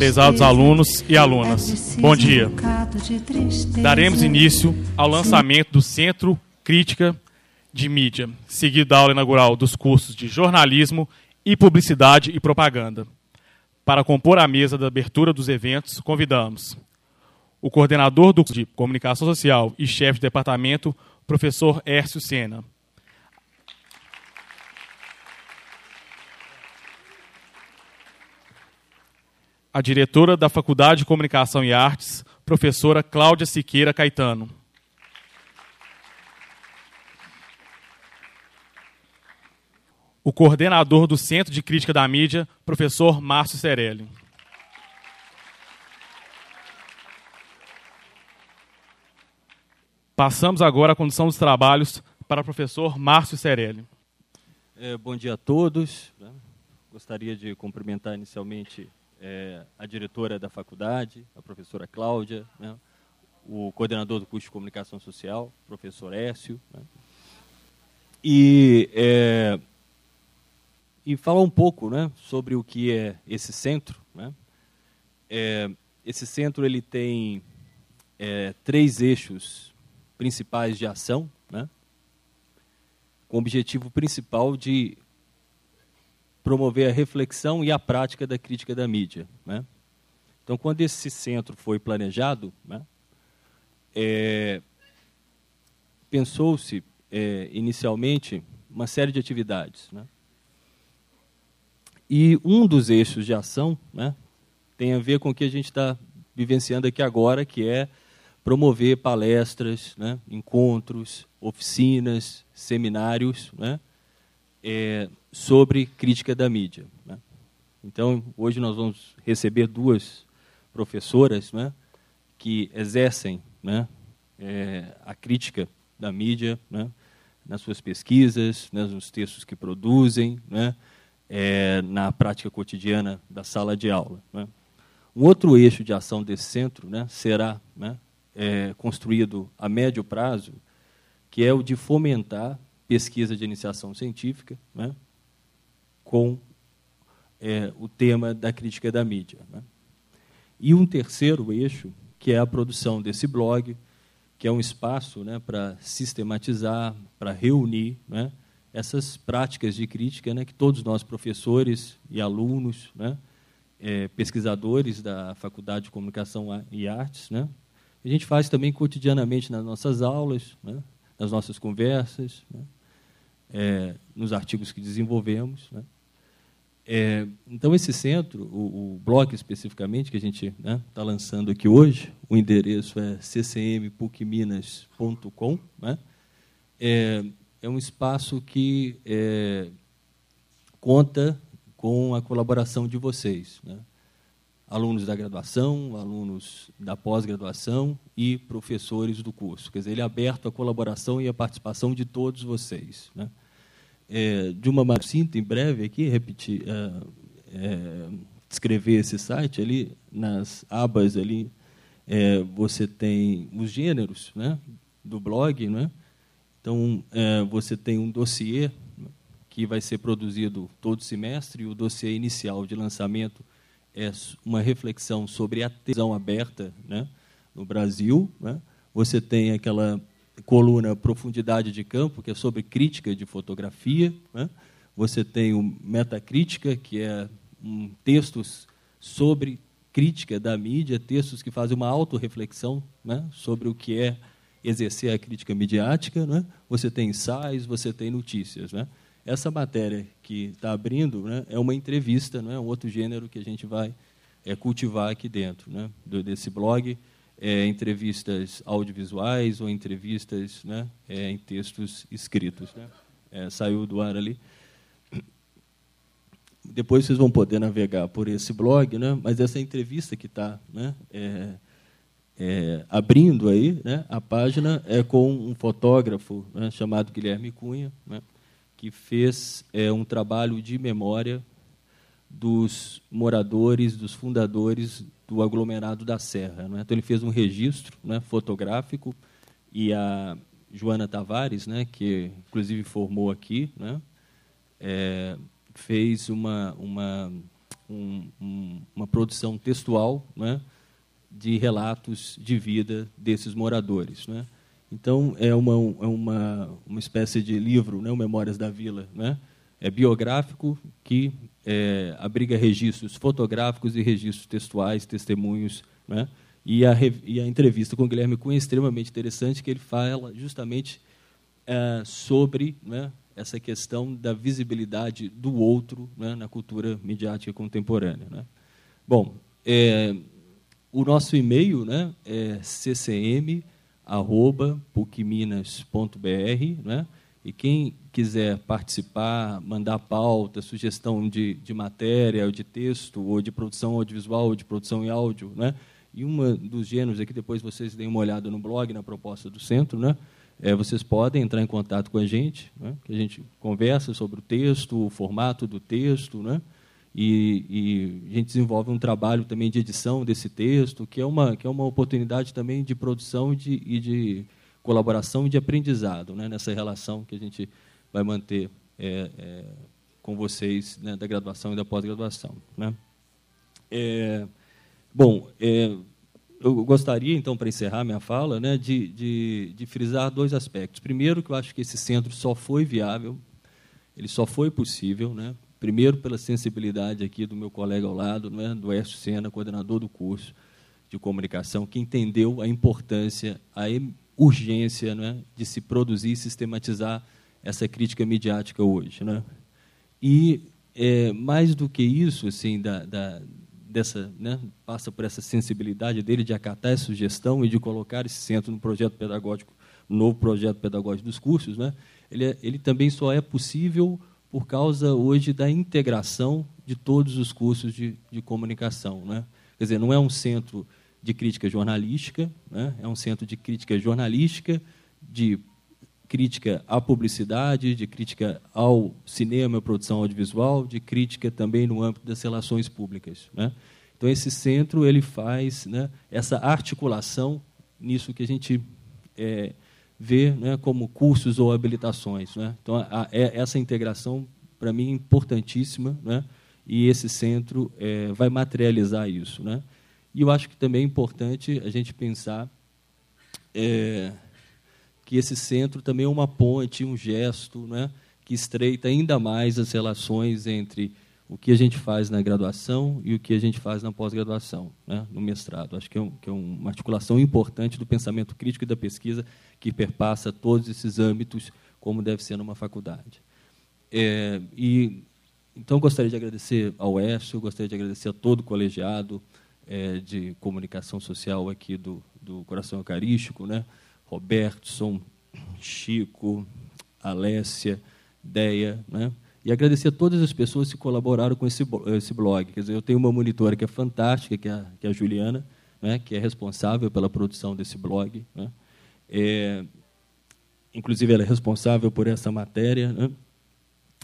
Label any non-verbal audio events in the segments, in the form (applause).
Prezados alunos e alunas, bom dia. Daremos início ao lançamento do Centro Crítica de Mídia, seguido da aula inaugural dos cursos de Jornalismo e Publicidade e Propaganda. Para compor a mesa da abertura dos eventos, convidamos o coordenador do de Comunicação Social e chefe de departamento, professor Hércio Sena. A diretora da Faculdade de Comunicação e Artes, professora Cláudia Siqueira Caetano. O coordenador do Centro de Crítica da Mídia, professor Márcio Cerelli. Passamos agora à condução dos trabalhos para o professor Márcio Cerelli. É, bom dia a todos. Gostaria de cumprimentar inicialmente é, a diretora da faculdade, a professora Cláudia, né? o coordenador do curso de comunicação social, professor Écio, né? e, é, e falar um pouco né, sobre o que é esse centro. Né? É, esse centro ele tem é, três eixos principais de ação, né? com o objetivo principal de promover a reflexão e a prática da crítica da mídia. Né? Então, quando esse centro foi planejado, né, é, pensou-se é, inicialmente uma série de atividades. Né? E um dos eixos de ação né, tem a ver com o que a gente está vivenciando aqui agora, que é promover palestras, né, encontros, oficinas, seminários né, é, sobre crítica da mídia. Né. Então, hoje nós vamos receber duas professoras né, que exercem né, é, a crítica da mídia né, nas suas pesquisas, né, nos textos que produzem, né, é, na prática cotidiana da sala de aula. Um outro eixo de ação desse centro será é, construído a médio prazo, que é o de fomentar pesquisa de iniciação científica né, com é, o tema da crítica da mídia. Né. E um terceiro eixo, que é a produção desse blog, que é um espaço né, para sistematizar, para reunir né, essas práticas de crítica né, que todos nós, professores e alunos, né, é, pesquisadores da Faculdade de Comunicação e Artes, né, a gente faz também cotidianamente nas nossas aulas, né, nas nossas conversas, né, é, nos artigos que desenvolvemos. Né. É, então, esse centro, o, o blog especificamente, que a gente está né, lançando aqui hoje, o endereço é ccmpucminas.com, né, é, é um espaço que é, conta com a colaboração de vocês. Né alunos da graduação, alunos da pós-graduação e professores do curso. Quer dizer, ele é aberto à colaboração e à participação de todos vocês. Né? É, de uma maneira em breve aqui, repetir, é, é, descrever esse site ali, nas abas ali, é, você tem os gêneros né, do blog, né? então é, você tem um dossiê que vai ser produzido todo semestre, e o dossiê inicial de lançamento é uma reflexão sobre a televisão aberta né, no Brasil. Né? Você tem aquela coluna Profundidade de Campo, que é sobre crítica de fotografia. Né? Você tem o Metacrítica, que é um textos sobre crítica da mídia, textos que fazem uma autorreflexão né, sobre o que é exercer a crítica midiática. Né? Você tem ensaios, você tem notícias. Né? Essa matéria que está abrindo né, é uma entrevista, não é um outro gênero que a gente vai é, cultivar aqui dentro né, desse blog. É, entrevistas audiovisuais ou entrevistas né, é, em textos escritos. Né? É, saiu do ar ali. Depois vocês vão poder navegar por esse blog, né? mas essa entrevista que está né, é, é, abrindo aí, né, a página é com um fotógrafo né, chamado Guilherme Cunha, né, que fez é, um trabalho de memória dos moradores, dos fundadores do aglomerado da Serra. Né? Então ele fez um registro né, fotográfico e a Joana Tavares, né, que inclusive formou aqui, né, é, fez uma, uma, um, um, uma produção textual né, de relatos de vida desses moradores. Né. Então, é uma, é uma, uma espécie de livro, né, o Memórias da Vila, né, é biográfico que é, abriga registros fotográficos e registros textuais, testemunhos. Né, e, a, e a entrevista com o Guilherme Cunha é extremamente interessante, que ele fala justamente é, sobre né, essa questão da visibilidade do outro né, na cultura midiática contemporânea. Né. Bom, é, o nosso e-mail né, é ccm.pucminas.br, né, e quem quiser participar, mandar pauta, sugestão de, de matéria, ou de texto, ou de produção audiovisual, ou de produção em áudio, né, e um dos gêneros aqui, depois vocês deem uma olhada no blog, na proposta do centro, né, é, vocês podem entrar em contato com a gente, né, que a gente conversa sobre o texto, o formato do texto, né, e, e, a gente desenvolve um trabalho também de edição desse texto, que é uma, que é uma oportunidade também de produção de, e de colaboração e de aprendizado né, nessa relação que a gente vai manter é, é, com vocês né, da graduação e da pós-graduação. Né. É, bom, é, eu gostaria, então, para encerrar minha fala, né, de, de, de, frisar dois aspectos. Primeiro, que eu acho que esse centro só foi viável, ele só foi possível, né, primeiro pela sensibilidade aqui do meu colega ao lado, né, do Écio Sena, coordenador do curso de comunicação, que entendeu a importância, a urgência né, de se produzir e sistematizar essa crítica midiática hoje. Né? E, é, mais do que isso, assim, da, da dessa, né, passa por essa sensibilidade dele de acatar essa sugestão e de colocar esse centro no projeto pedagógico, no novo projeto pedagógico dos cursos, né, ele, é, ele também só é possível por causa hoje da integração de todos os cursos de, de comunicação. Né? Quer dizer, não é um centro de crítica jornalística, né? é um centro de crítica jornalística, de crítica à publicidade, de crítica ao cinema produção audiovisual, de crítica também no âmbito das relações públicas. Né? Então, esse centro ele faz né, essa articulação nisso que a gente é, vê né, como cursos ou habilitações. Né? Então, a, a, é, essa integração, para mim, é importantíssima, né? e esse centro é, vai materializar isso. Né? E eu acho que também é importante a gente pensar é, que esse centro também é uma ponte, um gesto, né, que estreita ainda mais as relações entre o que a gente faz na graduação e o que a gente faz na pós-graduação, né, no mestrado. Acho que é, um, que é, uma articulação importante do pensamento crítico e da pesquisa que perpassa todos esses âmbitos, como deve ser numa faculdade. É, e então gostaria de agradecer ao Écio, gostaria de agradecer a todo o colegiado é, de comunicação social aqui do, do Coração Eucarístico, né, Robertson, Chico, Alessia, Deia, né? E agradecer a todas as pessoas que colaboraram com esse, esse blog. Quer dizer, eu tenho uma monitora que é fantástica, que é a, que é a Juliana, né? que é responsável pela produção desse blog. Né? É, inclusive, ela é responsável por essa matéria, né?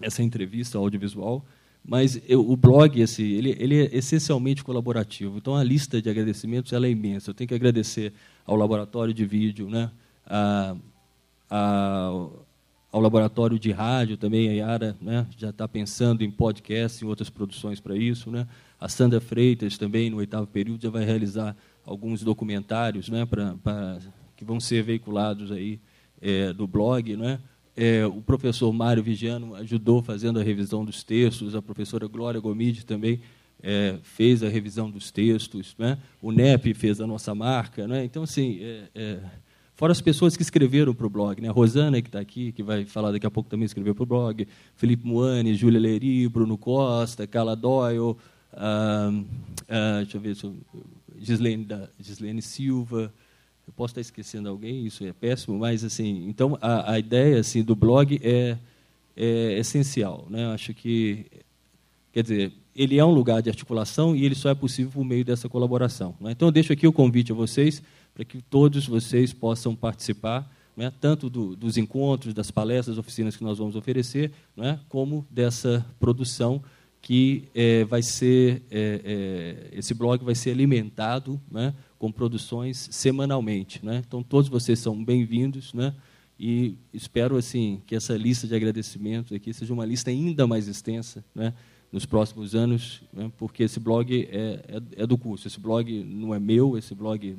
essa entrevista audiovisual. Mas eu, o blog, esse, ele, ele é essencialmente colaborativo. Então, a lista de agradecimentos ela é imensa. Eu tenho que agradecer ao laboratório de vídeo, né? a, a, ao laboratório de rádio também, a Yara né? já está pensando em podcast, em outras produções para isso. Né? A Sandra Freitas também, no oitavo período, já vai realizar alguns documentários né? pra, pra que vão ser veiculados aí, é, do blog. Né? É, o professor Mário Vigiano ajudou fazendo a revisão dos textos, a professora Glória Gomide também é, fez a revisão dos textos, né? o NEP fez a nossa marca. Né? Então, assim, é, é, fora as pessoas que escreveram para o blog, né? a Rosana, que está aqui, que vai falar daqui a pouco também escreveu para o blog, Felipe Moane, Júlia Leri, Bruno Costa, Carla Doyle, deixa eu ver, Gislene, da, Gislene Silva, eu posso estar esquecendo alguém, isso é péssimo, mas assim, então a, a ideia assim do blog é, é essencial, né? Acho que quer dizer, ele é um lugar de articulação e ele só é possível por meio dessa colaboração. Né? Então eu deixo aqui o convite a vocês para que todos vocês possam participar, né? tanto do, dos encontros, das palestras, oficinas que nós vamos oferecer, né? como dessa produção que é, vai ser é, é, esse blog vai ser alimentado né, com produções semanalmente. Né? Então, todos vocês são bem-vindos né? e espero assim que essa lista de agradecimentos aqui seja uma lista ainda mais extensa né? nos próximos anos, né, porque esse blog é, é, é, do curso. Esse blog não é meu, esse blog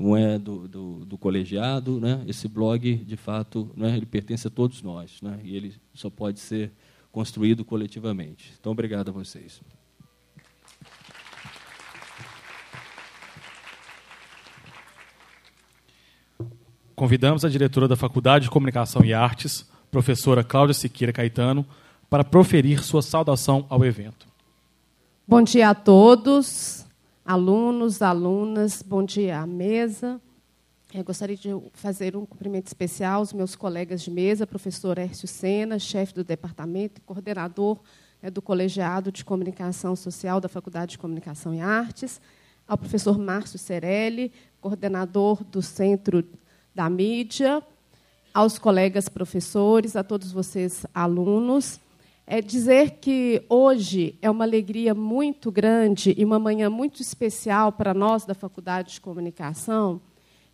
não é do, do, do colegiado. Né, esse blog, de fato, né, ele pertence a todos nós. Né, e ele só pode ser construído coletivamente. Então, obrigado a vocês. Convidamos a diretora da Faculdade de Comunicação e Artes, professora Cláudia Siqueira Caetano, para proferir sua saudação ao evento. Bom dia a todos, alunos, alunas, bom dia à mesa. Eu gostaria de fazer um cumprimento especial aos meus colegas de mesa, professor Hércio Sena, chefe do departamento e coordenador né, do Colegiado de Comunicação Social da Faculdade de Comunicação e Artes, ao professor Márcio Cerelli, coordenador do Centro da Mídia, aos colegas professores, a todos vocês alunos é dizer que hoje é uma alegria muito grande e uma manhã muito especial para nós da Faculdade de Comunicação,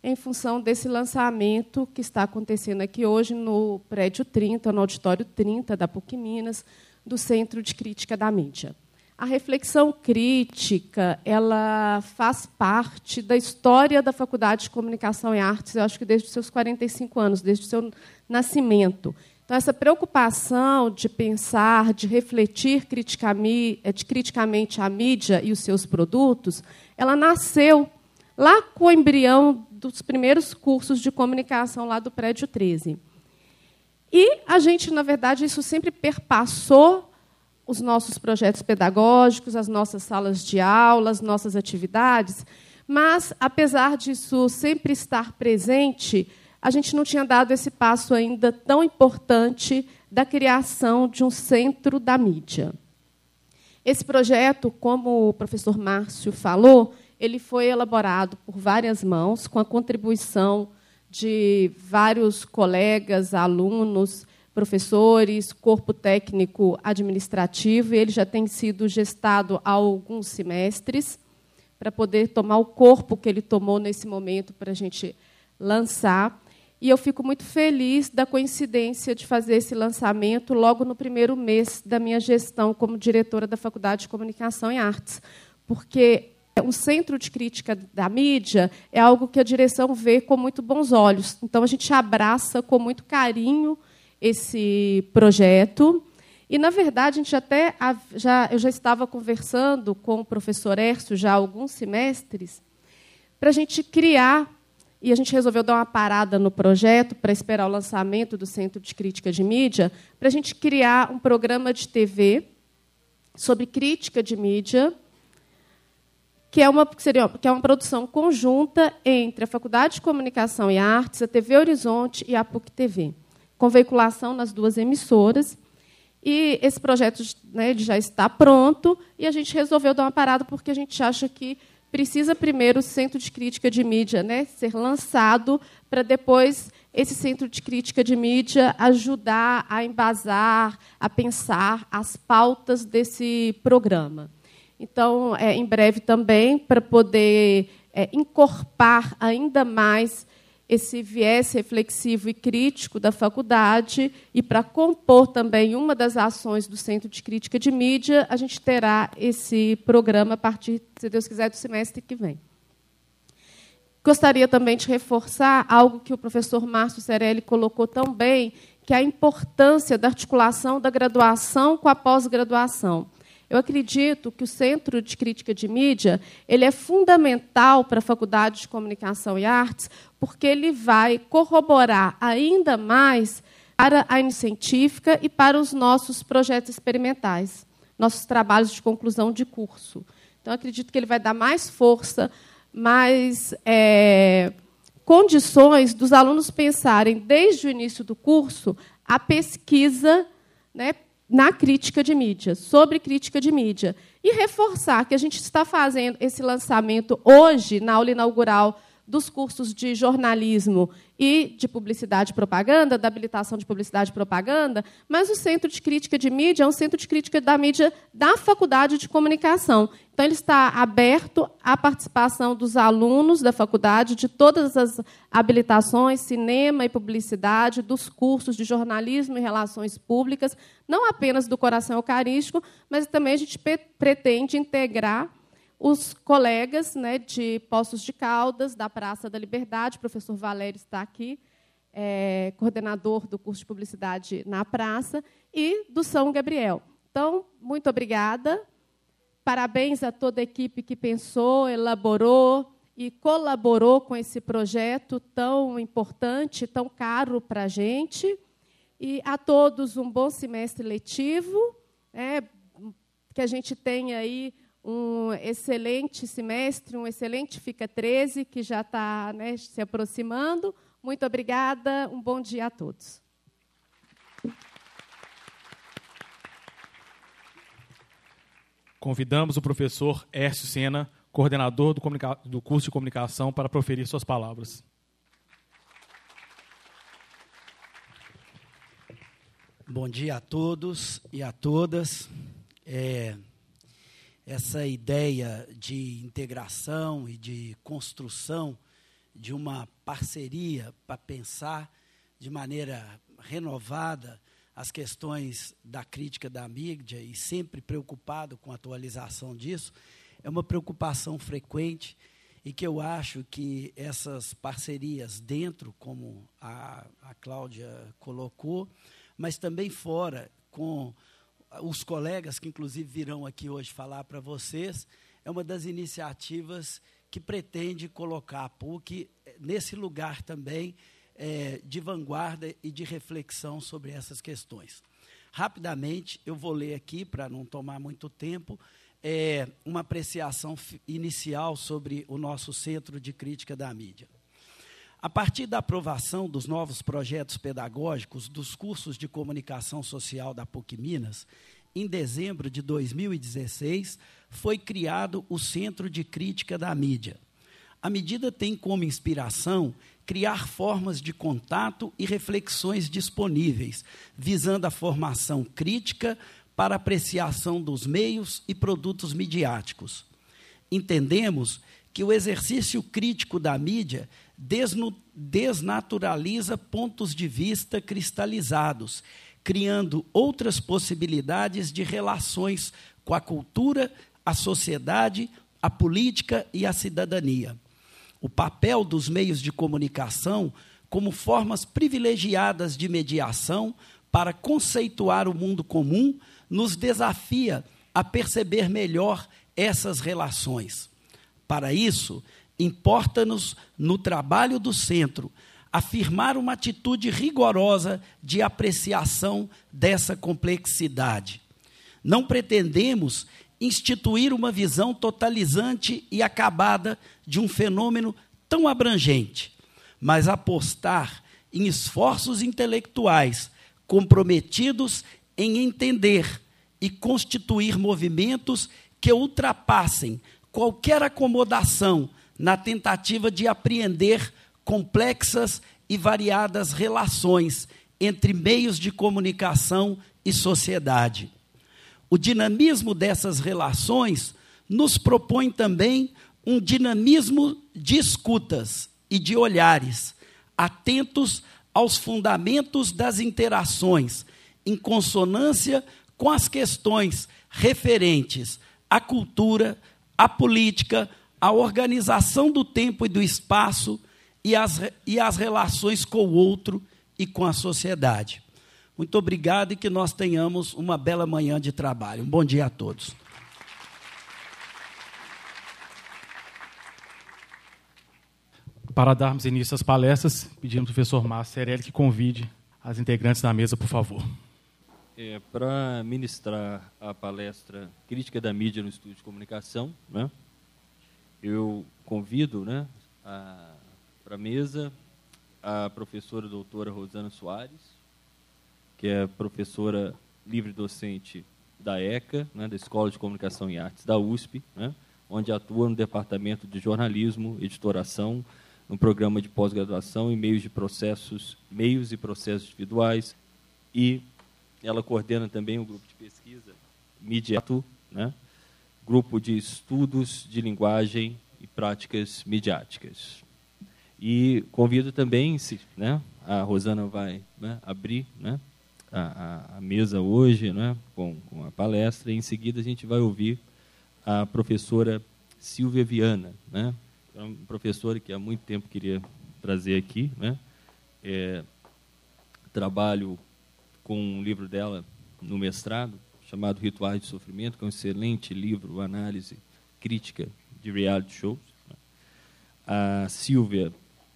em função desse lançamento que está acontecendo aqui hoje no prédio 30, no auditório 30 da PUC Minas, do Centro de Crítica da Mídia. A reflexão crítica, ela faz parte da história da Faculdade de Comunicação e Artes, eu acho que desde os seus 45 anos, desde o seu nascimento. Então, essa preocupação de pensar, de refletir eh, criticamente a mídia e os seus produtos, ela nasceu lá com o embrião dos primeiros cursos de comunicação lá do prédio 13. E a gente, na verdade, isso sempre perpassou os nossos projetos pedagógicos, as nossas salas de aula, as nossas atividades, mas, apesar disso sempre estar presente, a gente não tinha dado esse passo ainda tão importante da criação de um centro da mídia. Esse projeto, como o professor Márcio falou, ele foi elaborado por várias mãos, com a contribuição de vários colegas, alunos, professores, corpo técnico administrativo, e ele já tem sido gestado há alguns semestres, para poder tomar o corpo que ele tomou nesse momento para a gente lançar. E eu fico muito feliz da coincidência de fazer esse lançamento logo no primeiro mês da minha gestão como diretora da Faculdade de Comunicação e Artes, porque um centro de crítica da mídia é algo que a direção vê com muito bons olhos. Então a gente abraça com muito carinho esse projeto. E na verdade a gente até já eu já estava conversando com o professor Ércio já há alguns semestres para a gente criar e a gente resolveu dar uma parada no projeto para esperar o lançamento do Centro de Crítica de Mídia, para a gente criar um programa de TV sobre crítica de mídia, que é uma, que seria, que é uma produção conjunta entre a Faculdade de Comunicação e Artes, a TV Horizonte e a PUC TV, com veiculação nas duas emissoras. E esse projeto né, já está pronto e a gente resolveu dar uma parada porque a gente acha que precisa primeiro o centro de crítica de mídia né, ser lançado para depois esse centro de crítica de mídia ajudar a embasar, a pensar as pautas desse programa. Então, é, em breve também, para poder é, encorpar ainda mais esse viés reflexivo e crítico da faculdade e para compor também uma das ações do Centro de Crítica de Mídia, a gente terá esse programa a partir, se Deus quiser, do semestre que vem. Gostaria também de reforçar algo que o professor Márcio Cerelli colocou tão bem, que é a importância da articulação da graduação com a pós-graduação. Eu acredito que o Centro de Crítica de Mídia ele é fundamental para a Faculdade de Comunicação e Artes, porque ele vai corroborar ainda mais para a Ine Científica e para os nossos projetos experimentais, nossos trabalhos de conclusão de curso. Então, acredito que ele vai dar mais força, mais é, condições dos alunos pensarem, desde o início do curso, a pesquisa né, na crítica de mídia, sobre crítica de mídia. E reforçar que a gente está fazendo esse lançamento hoje, na aula inaugural dos cursos de jornalismo e de publicidade e propaganda, da habilitação de publicidade e propaganda, mas o Centro de Crítica de Mídia é um centro de crítica da mídia da Faculdade de Comunicação. Então, ele está aberto à participação dos alunos da faculdade de todas as habilitações, cinema e publicidade, dos cursos de jornalismo e relações públicas, não apenas do coração eucarístico, mas também a gente pretende integrar os colegas né, de Poços de Caldas, da Praça da Liberdade, o professor Valério está aqui, é, coordenador do curso de publicidade na praça, e do São Gabriel. Então, muito obrigada. Parabéns a toda a equipe que pensou, elaborou e colaborou com esse projeto tão importante, tão caro para a gente. E a todos um bom semestre letivo, é, que a gente tenha aí um excelente semestre, um excelente Fica 13, que já está né, se aproximando. Muito obrigada, um bom dia a todos. Convidamos o professor Ércio Sena, coordenador do, do curso de comunicação, para proferir suas palavras. Bom dia a todos e a todas. É, essa ideia de integração e de construção de uma parceria para pensar de maneira renovada as questões da crítica da mídia e sempre preocupado com a atualização disso, é uma preocupação frequente e que eu acho que essas parcerias dentro, como a, a Cláudia colocou, mas também fora, com os colegas que inclusive virão aqui hoje falar para vocês, é uma das iniciativas que pretende colocar a PUC nesse lugar também é, de vanguarda e de reflexão sobre essas questões. Rapidamente, eu vou ler aqui, para não tomar muito tempo, é, uma apreciação inicial sobre o nosso Centro de Crítica da Mídia. A partir da aprovação dos novos projetos pedagógicos dos cursos de comunicação social da PUC Minas, em dezembro de 2016, foi criado o Centro de Crítica da Mídia. A medida tem como inspiração criar formas de contato e reflexões disponíveis, visando a formação crítica para apreciação dos meios e produtos midiáticos. Entendemos que o exercício crítico da mídia desnaturaliza pontos de vista cristalizados, criando outras possibilidades de relações com a cultura, a sociedade, a política e a cidadania o papel dos meios de comunicação como formas privilegiadas de mediação para conceituar o mundo comum nos desafia a perceber melhor essas relações. Para isso, importa-nos, no trabalho do centro, afirmar uma atitude rigorosa de apreciação dessa complexidade. Não pretendemos instituir uma visão totalizante e acabada de um fenômeno tão abrangente, mas apostar em esforços intelectuais comprometidos em entender e constituir movimentos que ultrapassem qualquer acomodação na tentativa de apreender complexas e variadas relações entre meios de comunicação e sociedade. O dinamismo dessas relações nos propõe também um dinamismo de escutas e de olhares, atentos aos fundamentos das interações, em consonância com as questões referentes à cultura, à política, à organização do tempo e do espaço e às, e às relações com o outro e com a sociedade. Muito obrigado e que nós tenhamos uma bela manhã de trabalho. Um bom dia a todos. Para darmos início às palestras, pedimos ao professor Márcio Cerelli que convide as integrantes da mesa, por favor. É, para ministrar a palestra Crítica da Mídia no Estudo de Comunicação, né, eu convido né, para a mesa a professora doutora Rosana Soares, que é professora livre-docente da ECA, né, da Escola de Comunicação e Artes da USP, né, onde atua no Departamento de Jornalismo, Editoração, no programa de pós-graduação em meios de processos, meios e processos individuais e ela coordena também o grupo de pesquisa Mediato, né? grupo de estudos de linguagem e práticas midiáticas. E convido também, se, né, a Rosana vai né, abrir né, a, a, mesa hoje né, com, com a palestra, e em seguida a gente vai ouvir a professora Silvia Viana, né, é uma professora que há muito tempo queria trazer aqui. Né, é, trabalho com um livro dela no mestrado, chamado Rituais de Sofrimento, que é um excelente livro, análise crítica de reality shows. Né. A Silvia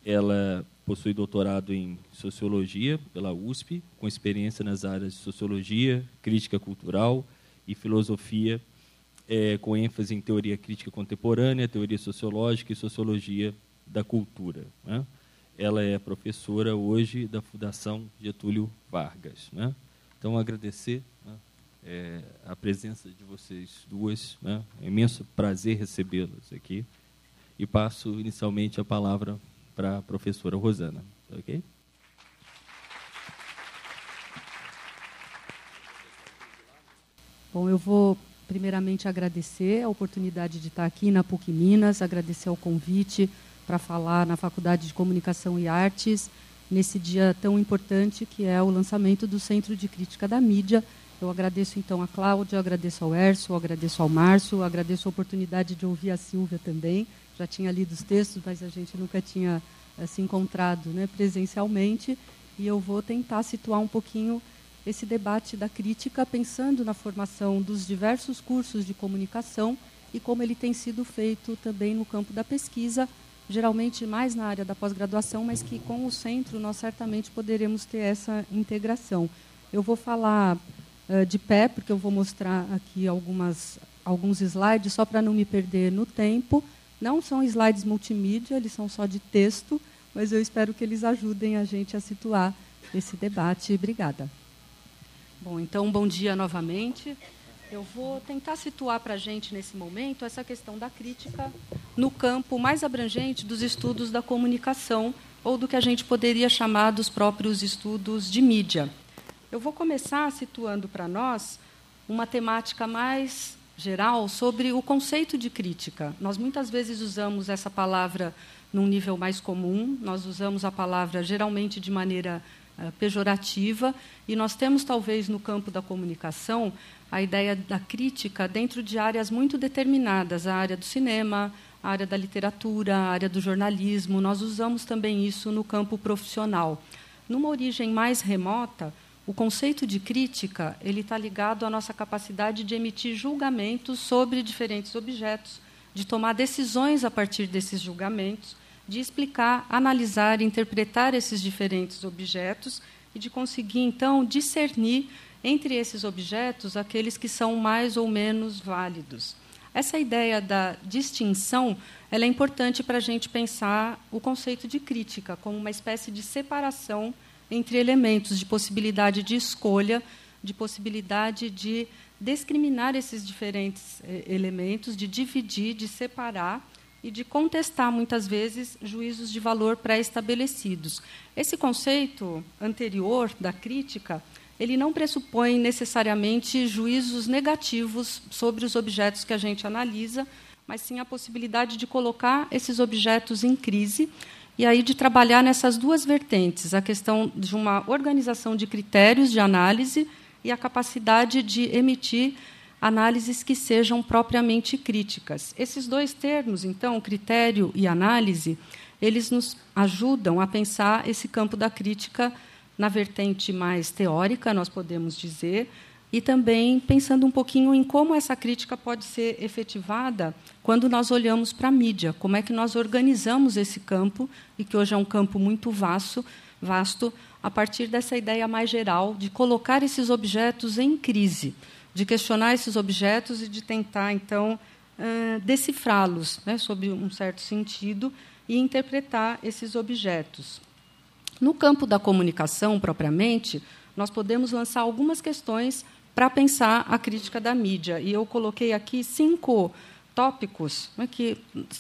ela possui doutorado em Sociologia pela USP, com experiência nas áreas de Sociologia, Crítica Cultural e Filosofia, é, com ênfase em Teoria Crítica Contemporânea, Teoria Sociológica e Sociologia da Cultura. Né? Ela é professora hoje da Fundação Getúlio Vargas. Né? Então, agradecer né, é, a presença de vocês duas. Né? É um imenso prazer recebê-las aqui. E passo inicialmente a palavra para a professora Rosana. Ok? Bom, eu vou primeiramente agradecer a oportunidade de estar aqui na PUC Minas, agradecer o convite para falar na Faculdade de Comunicação e Artes nesse dia tão importante que é o lançamento do Centro de Crítica da Mídia. Eu agradeço então a Cláudia, agradeço ao Erso, agradeço ao Márcio, agradeço a oportunidade de ouvir a Silvia também já tinha lido os textos, mas a gente nunca tinha uh, se encontrado né, presencialmente. E eu vou tentar situar um pouquinho esse debate da crítica, pensando na formação dos diversos cursos de comunicação e como ele tem sido feito também no campo da pesquisa, geralmente mais na área da pós-graduação, mas que com o centro nós certamente poderemos ter essa integração. Eu vou falar uh, de pé, porque eu vou mostrar aqui algumas, alguns slides, só para não me perder no tempo. Não são slides multimídia, eles são só de texto, mas eu espero que eles ajudem a gente a situar esse debate. Obrigada. Bom, então, bom dia novamente. Eu vou tentar situar para a gente, nesse momento, essa questão da crítica no campo mais abrangente dos estudos da comunicação, ou do que a gente poderia chamar dos próprios estudos de mídia. Eu vou começar situando para nós uma temática mais geral sobre o conceito de crítica. Nós muitas vezes usamos essa palavra num nível mais comum, nós usamos a palavra geralmente de maneira uh, pejorativa, e nós temos, talvez, no campo da comunicação, a ideia da crítica dentro de áreas muito determinadas a área do cinema, a área da literatura, a área do jornalismo. Nós usamos também isso no campo profissional. Numa origem mais remota, o conceito de crítica ele está ligado à nossa capacidade de emitir julgamentos sobre diferentes objetos, de tomar decisões a partir desses julgamentos, de explicar, analisar, interpretar esses diferentes objetos e de conseguir então discernir entre esses objetos aqueles que são mais ou menos válidos. Essa ideia da distinção ela é importante para a gente pensar o conceito de crítica como uma espécie de separação entre elementos de possibilidade de escolha, de possibilidade de discriminar esses diferentes eh, elementos, de dividir, de separar e de contestar, muitas vezes, juízos de valor pré-estabelecidos. Esse conceito anterior da crítica, ele não pressupõe necessariamente juízos negativos sobre os objetos que a gente analisa, mas sim a possibilidade de colocar esses objetos em crise e aí de trabalhar nessas duas vertentes, a questão de uma organização de critérios de análise e a capacidade de emitir análises que sejam propriamente críticas. Esses dois termos, então, critério e análise, eles nos ajudam a pensar esse campo da crítica na vertente mais teórica, nós podemos dizer, e também pensando um pouquinho em como essa crítica pode ser efetivada quando nós olhamos para a mídia, como é que nós organizamos esse campo, e que hoje é um campo muito vasto, vasto a partir dessa ideia mais geral de colocar esses objetos em crise, de questionar esses objetos e de tentar, então, decifrá-los, né, sob um certo sentido, e interpretar esses objetos. No campo da comunicação, propriamente, nós podemos lançar algumas questões para pensar a crítica da mídia. E eu coloquei aqui cinco tópicos né, que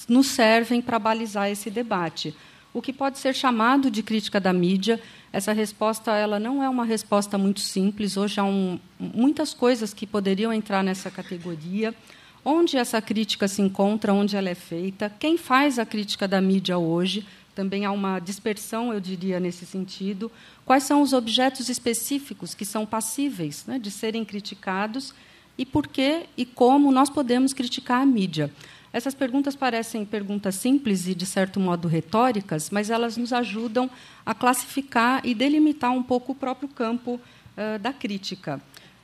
nos servem para balizar esse debate. o que pode ser chamado de crítica da mídia. Essa resposta ela não é uma resposta muito simples. Hoje há um, muitas coisas que poderiam entrar nessa categoria. Onde essa crítica se encontra, onde ela é feita, quem faz a crítica da mídia hoje, também há uma dispersão, eu diria, nesse sentido. Quais são os objetos específicos que são passíveis né, de serem criticados e por que e como nós podemos criticar a mídia? Essas perguntas parecem perguntas simples e, de certo modo, retóricas, mas elas nos ajudam a classificar e delimitar um pouco o próprio campo uh, da crítica.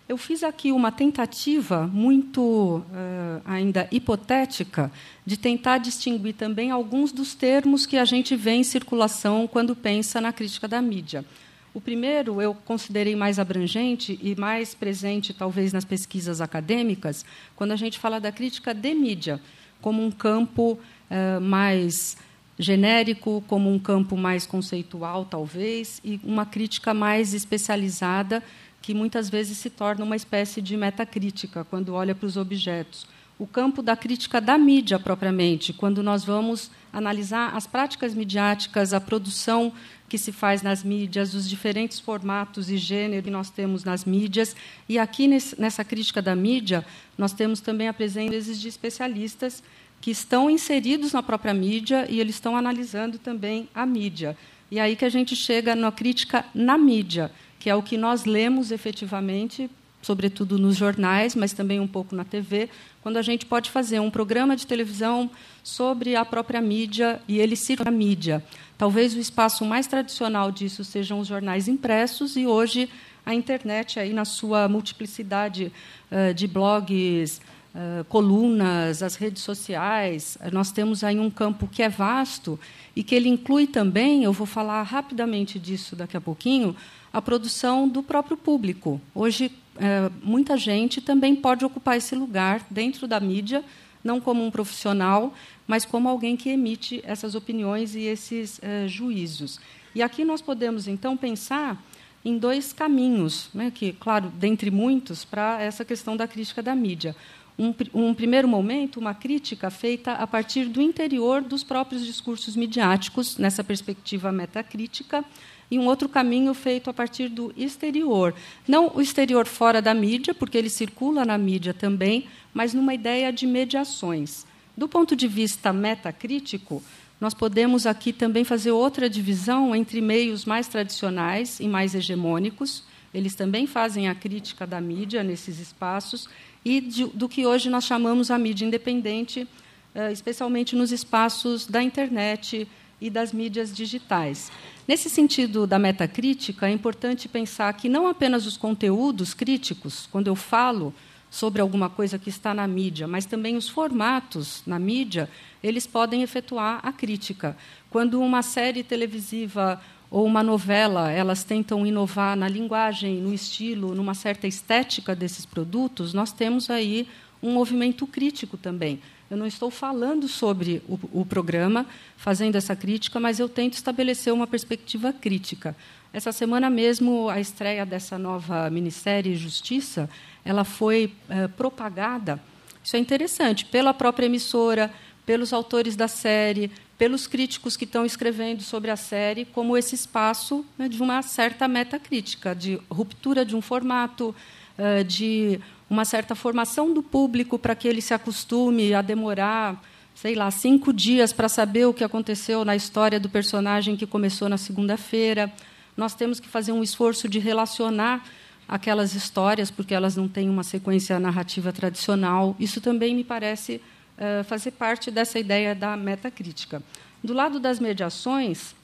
Eu fiz aqui uma tentativa muito uh, ainda hipotética de tentar distinguir também alguns dos termos que a gente vê em circulação quando pensa na crítica da mídia. O primeiro eu considerei mais abrangente e mais presente, talvez, nas pesquisas acadêmicas, quando a gente fala da crítica de mídia, como um campo uh, mais genérico, como um campo mais conceitual, talvez, e uma crítica mais especializada que muitas vezes se torna uma espécie de metacrítica quando olha para os objetos. O campo da crítica da mídia propriamente, quando nós vamos analisar as práticas midiáticas, a produção que se faz nas mídias, os diferentes formatos e gênero que nós temos nas mídias. E aqui nessa crítica da mídia, nós temos também a presença de especialistas que estão inseridos na própria mídia e eles estão analisando também a mídia. E aí que a gente chega na crítica na mídia que é o que nós lemos efetivamente, sobretudo nos jornais, mas também um pouco na TV, quando a gente pode fazer um programa de televisão sobre a própria mídia e ele sirva a mídia. Talvez o espaço mais tradicional disso sejam os jornais impressos e hoje a internet aí na sua multiplicidade uh, de blogs, uh, colunas, as redes sociais, nós temos aí um campo que é vasto e que ele inclui também, eu vou falar rapidamente disso daqui a pouquinho, a produção do próprio público. Hoje, é, muita gente também pode ocupar esse lugar dentro da mídia, não como um profissional, mas como alguém que emite essas opiniões e esses é, juízos. E aqui nós podemos, então, pensar em dois caminhos, né, que, claro, dentre muitos, para essa questão da crítica da mídia. Um, um, primeiro momento, uma crítica feita a partir do interior dos próprios discursos midiáticos, nessa perspectiva metacrítica, e um outro caminho feito a partir do exterior. Não o exterior fora da mídia, porque ele circula na mídia também, mas numa ideia de mediações. Do ponto de vista metacrítico, nós podemos aqui também fazer outra divisão entre meios mais tradicionais e mais hegemônicos. Eles também fazem a crítica da mídia nesses espaços e de, do que hoje nós chamamos a mídia independente, eh, especialmente nos espaços da internet e das mídias digitais. Nesse sentido da metacrítica, é importante pensar que não apenas os conteúdos críticos, quando eu falo sobre alguma coisa que está na mídia, mas também os formatos na mídia, eles podem efetuar a crítica. Quando uma série televisiva ou uma novela, elas tentam inovar na linguagem, no estilo, numa certa estética desses produtos, nós temos aí um movimento crítico também. Eu não estou falando sobre o, o, programa, fazendo essa crítica, mas eu tento estabelecer uma perspectiva crítica. Essa semana mesmo, a estreia dessa nova minissérie Justiça, ela foi é, propagada. Isso é interessante pela própria emissora, pelos autores da série, pelos críticos que estão escrevendo sobre a série, como esse espaço né, de uma certa metacrítica, de ruptura de um formato, uh, de uma certa formação do público para que ele se acostume a demorar, sei lá, cinco dias para saber o que aconteceu na história do personagem que começou na segunda-feira. Nós temos que fazer um esforço de relacionar aquelas histórias, porque elas não têm uma sequência narrativa tradicional. Isso também me parece uh, fazer parte dessa ideia da metacrítica. Do lado das mediações,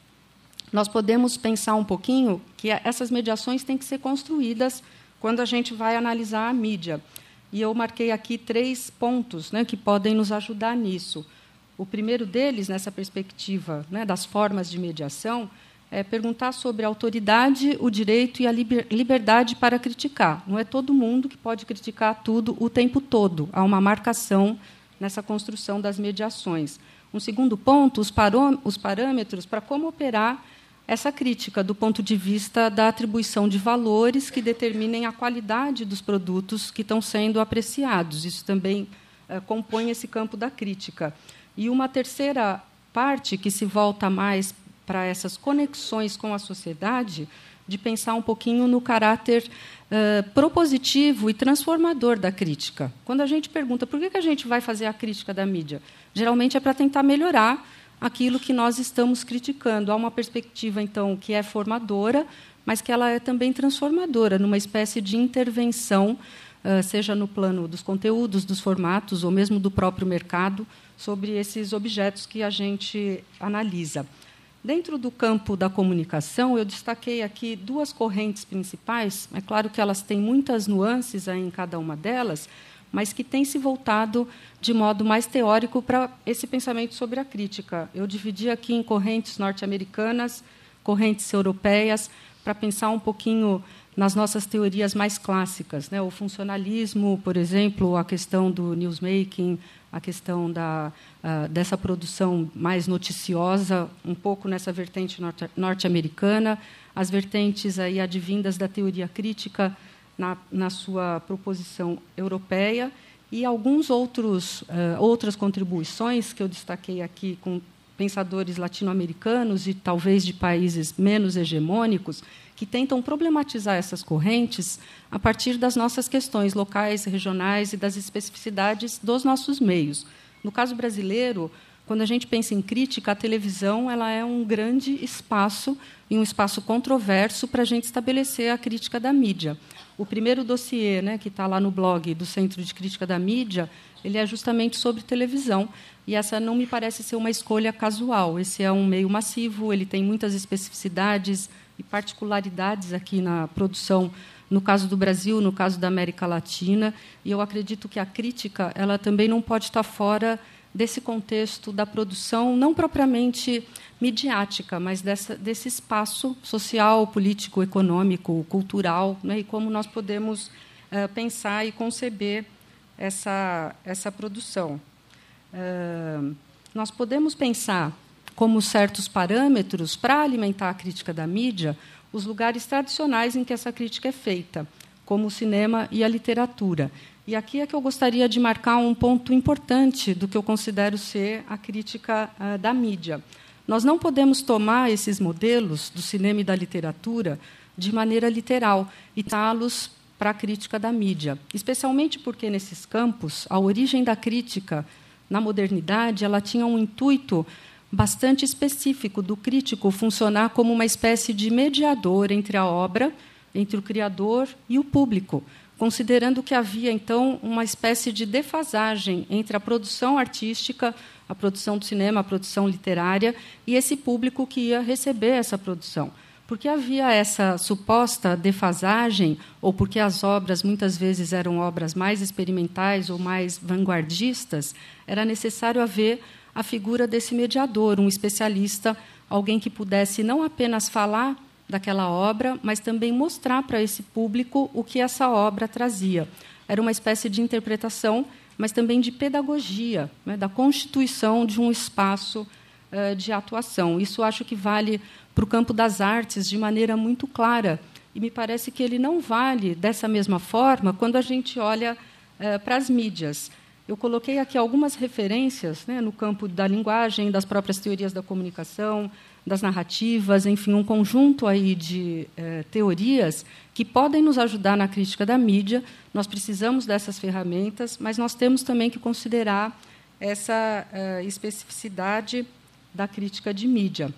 nós podemos pensar um pouquinho que essas mediações têm que ser construídas quando a gente vai analisar a mídia. E eu marquei aqui três pontos né, que podem nos ajudar nisso. O primeiro deles, nessa perspectiva né, das formas de mediação, é perguntar sobre a autoridade, o direito e a liberdade para criticar. Não é todo mundo que pode criticar tudo o tempo todo. Há uma marcação nessa construção das mediações. Um segundo ponto, os, parâmetros para como operar essa crítica do ponto de vista da atribuição de valores que determinem a qualidade dos produtos que estão sendo apreciados. Isso também eh, compõe esse campo da crítica. E uma terceira parte, que se volta mais para essas conexões com a sociedade, de pensar um pouquinho no caráter uh, propositivo e transformador da crítica. Quando a gente pergunta por que, que a gente vai fazer a crítica da mídia, geralmente é para tentar melhorar aquilo que nós estamos criticando. Há uma perspectiva, então, que é formadora, mas que ela é também transformadora, numa espécie de intervenção, uh, seja no plano dos conteúdos, dos formatos, ou mesmo do próprio mercado, sobre esses objetos que a gente analisa. Dentro do campo da comunicação, eu destaquei aqui duas correntes principais. É claro que elas têm muitas nuances em cada uma delas, mas que têm se voltado de modo mais teórico para esse pensamento sobre a crítica. Eu dividi aqui em correntes norte-americanas, correntes europeias, para pensar um pouquinho nas nossas teorias mais clássicas, né? O funcionalismo, por exemplo, a questão do newsmaking, a questão da, uh, dessa produção mais noticiosa, um pouco nessa vertente norte-americana, as vertentes aí advindas da teoria crítica na, na sua proposição europeia e alguns outros uh, outras contribuições que eu destaquei aqui com pensadores latino-americanos e talvez de países menos hegemônicos que tentam problematizar essas correntes a partir das nossas questões locais, regionais e das especificidades dos nossos meios. No caso brasileiro, quando a gente pensa em crítica, a televisão ela é um grande espaço e um espaço controverso para a gente estabelecer a crítica da mídia. O primeiro dossiê, né, que está lá no blog do Centro de Crítica da Mídia, ele é justamente sobre televisão. E essa não me parece ser uma escolha casual. Esse é um meio massivo, ele tem muitas especificidades, e particularidades aqui na produção, no caso do Brasil, no caso da América Latina, e eu acredito que a crítica ela também não pode estar fora desse contexto da produção, não propriamente midiática, mas dessa, desse espaço social, político, econômico, cultural, né, e como nós podemos uh, pensar e conceber essa, essa produção. Uh, nós podemos pensar como certos parâmetros para alimentar a crítica da mídia os lugares tradicionais em que essa crítica é feita, como o cinema e a literatura. E aqui é que eu gostaria de marcar um ponto importante do que eu considero ser a crítica uh, da mídia. Nós não podemos tomar esses modelos do cinema e da literatura de maneira literal e tá-los para a crítica da mídia, especialmente porque nesses campos a origem da crítica na modernidade ela tinha um intuito bastante específico do crítico funcionar como uma espécie de mediador entre a obra, entre o criador e o público, considerando que havia então uma espécie de defasagem entre a produção artística, a produção do cinema, a produção literária e esse público que ia receber essa produção. Porque havia essa suposta defasagem, ou porque as obras muitas vezes eram obras mais experimentais ou mais vanguardistas, era necessário haver a figura desse mediador, um especialista, alguém que pudesse não apenas falar daquela obra, mas também mostrar para esse público o que essa obra trazia. Era uma espécie de interpretação, mas também de pedagogia, né, da constituição de um espaço uh, de atuação. Isso acho que vale para o campo das artes de maneira muito clara. E me parece que ele não vale dessa mesma forma quando a gente olha uh, para as mídias. Eu coloquei aqui algumas referências né, no campo da linguagem, das próprias teorias da comunicação, das narrativas, enfim, um conjunto aí de eh, teorias que podem nos ajudar na crítica da mídia. Nós precisamos dessas ferramentas, mas nós temos também que considerar essa eh, especificidade da crítica de mídia.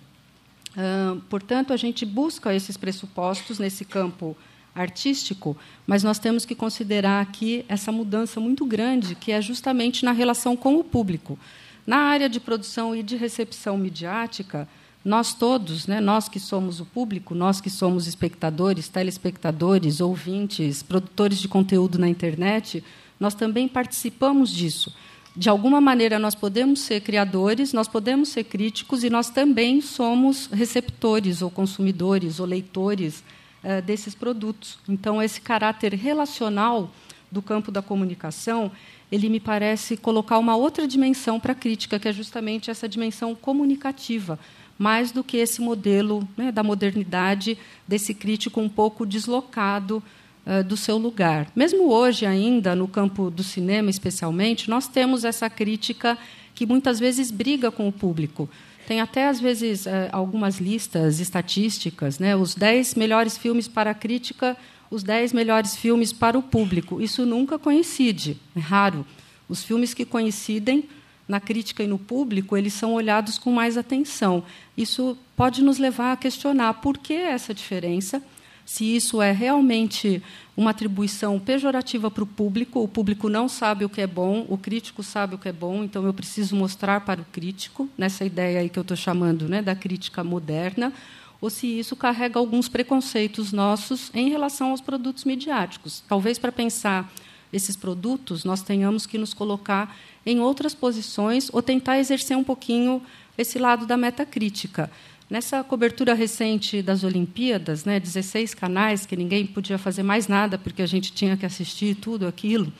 Uh, portanto, a gente busca esses pressupostos nesse campo artístico, mas nós temos que considerar aqui essa mudança muito grande, que é justamente na relação com o público. Na área de produção e de recepção midiática, nós todos, né, nós que somos o público, nós que somos espectadores, telespectadores, ouvintes, produtores de conteúdo na internet, nós também participamos disso. De alguma maneira, nós podemos ser criadores, nós podemos ser críticos e nós também somos receptores, ou consumidores, ou leitores eh, desses produtos. Então, esse caráter relacional do campo da comunicação, ele me parece colocar uma outra dimensão para a crítica, que é justamente essa dimensão comunicativa, mais do que esse modelo né, da modernidade, desse crítico um pouco deslocado uh, do seu lugar. Mesmo hoje, ainda, no campo do cinema, especialmente, nós temos essa crítica que muitas vezes briga com o público. Tem até, às vezes, eh, algumas listas estatísticas, né? os 10 melhores filmes para a crítica, os 10 melhores filmes para o público. Isso nunca coincide, é raro. Os filmes que coincidem na crítica e no público, eles são olhados com mais atenção. Isso pode nos levar a questionar por que essa diferença, se isso é realmente uma atribuição pejorativa para o público, o público não sabe o que é bom, o crítico sabe o que é bom, então eu preciso mostrar para o crítico, nessa ideia aí que eu estou chamando né, da crítica moderna, ou se isso carrega alguns preconceitos nossos em relação aos produtos midiáticos. Talvez para pensar esses produtos, nós tenhamos que nos colocar em outras posições ou tentar exercer um pouquinho esse lado da metacrítica. Nessa cobertura recente das Olimpíadas, né, 16 canais, que ninguém podia fazer mais nada porque a gente tinha que assistir tudo aquilo,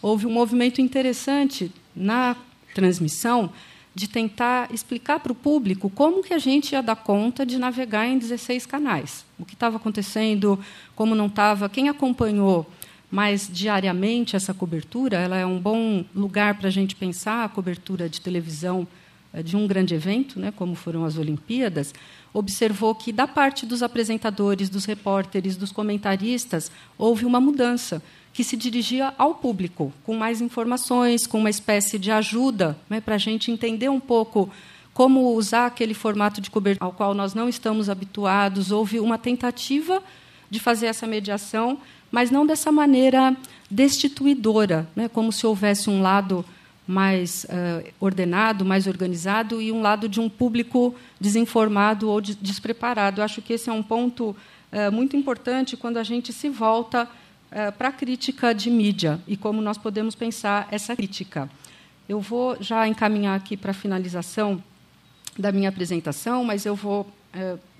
houve um movimento interessante na transmissão de tentar explicar para o público como que a gente ia dar conta de navegar em 16 canais. O que estava acontecendo, como não estava. Quem acompanhou mais diariamente essa cobertura, ela é um bom lugar para a gente pensar a cobertura de televisão eh, de um grande evento, né, como foram as Olimpíadas, observou que, da parte dos apresentadores, dos repórteres, dos comentaristas, houve uma mudança que se dirigia ao público, com mais informações, com uma espécie de ajuda né, para a gente entender um pouco como usar aquele formato de cobertura ao qual nós não estamos habituados. Houve uma tentativa de fazer essa mediação, mas não dessa maneira destituidora, né, como se houvesse um lado mais uh, ordenado, mais organizado, e um lado de um público desinformado ou de, despreparado. Acho que esse é um ponto uh, muito importante quando a gente se volta uh, para a crítica de mídia e como nós podemos pensar essa crítica. Eu vou já encaminhar aqui para a finalização da minha apresentação, mas eu vou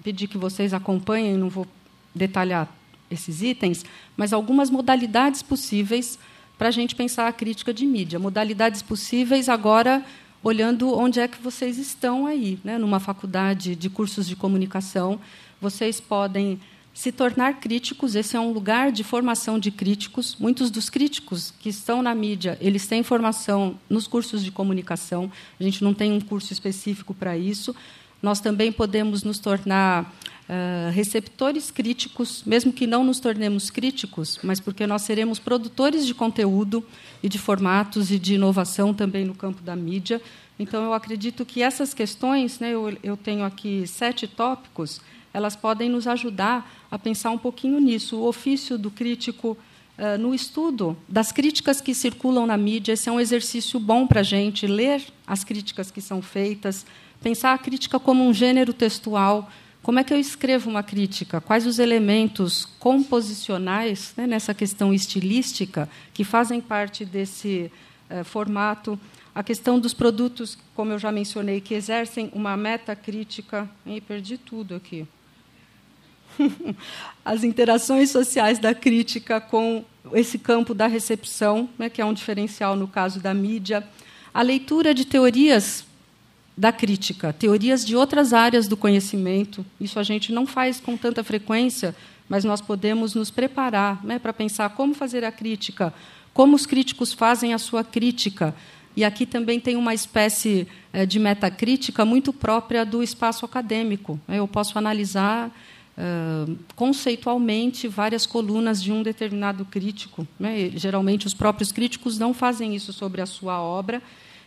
pedir que vocês acompanhem, não vou detalhar esses itens, mas algumas modalidades possíveis para a gente pensar a crítica de mídia. Modalidades possíveis agora olhando onde é que vocês estão aí, né? numa faculdade de cursos de comunicação, vocês podem se tornar críticos. Esse é um lugar de formação de críticos. Muitos dos críticos que estão na mídia, eles têm formação nos cursos de comunicação. A gente não tem um curso específico para isso. Nós também podemos nos tornar uh, receptores críticos, mesmo que não nos tornemos críticos, mas porque nós seremos produtores de conteúdo e de formatos e de inovação também no campo da mídia. Então, eu acredito que essas questões, né, eu, eu tenho aqui sete tópicos, elas podem nos ajudar a pensar um pouquinho nisso. O ofício do crítico Uh, no estudo das críticas que circulam na mídia, esse é um exercício bom para a gente ler as críticas que são feitas, pensar a crítica como um gênero textual, como é que eu escrevo uma crítica? Quais os elementos composicionais né, nessa questão estilística que fazem parte desse eh, formato? A questão dos produtos, como eu já mencionei, que exercem uma metacrítica. Ih, perdi tudo aqui. (laughs) As interações sociais da crítica com esse campo da recepção, né, que é um diferencial no caso da mídia. A leitura de teorias da crítica, teorias de outras áreas do conhecimento. Isso a gente não faz com tanta frequência, mas nós podemos nos preparar né, para pensar como fazer a crítica, como os críticos fazem a sua crítica. E aqui também tem uma espécie eh, de metacrítica muito própria do espaço acadêmico. Eu posso analisar conceitualmente várias colunas de um determinado crítico. Né? Geralmente, os próprios críticos não fazem isso sobre a sua obra,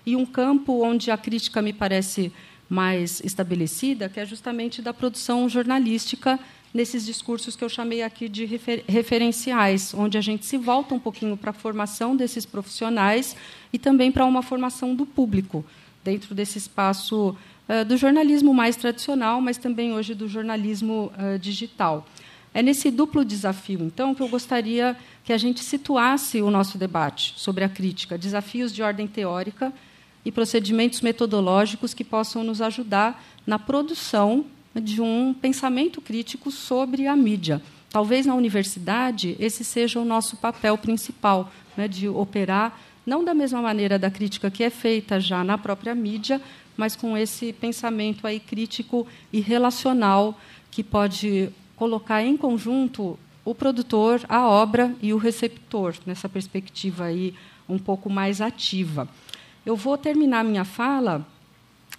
e um campo onde a crítica me parece mais estabelecida, que é justamente da produção jornalística nesses discursos que eu chamei aqui de refer referenciais, onde a gente se volta um pouquinho para a formação desses profissionais e também para uma formação do público dentro desse espaço uh, do jornalismo mais tradicional, mas também hoje do jornalismo uh, digital. É nesse duplo desafio, então, que eu gostaria que a gente situasse o nosso debate sobre a crítica, desafios de ordem teórica e procedimentos metodológicos que possam nos ajudar na produção de um pensamento crítico sobre a mídia. Talvez na universidade esse seja o nosso papel principal, né, de operar não da mesma maneira da crítica que é feita já na própria mídia, mas com esse pensamento aí crítico e relacional que pode colocar em conjunto o produtor, a obra e o receptor nessa perspectiva aí um pouco mais ativa. Eu vou terminar minha fala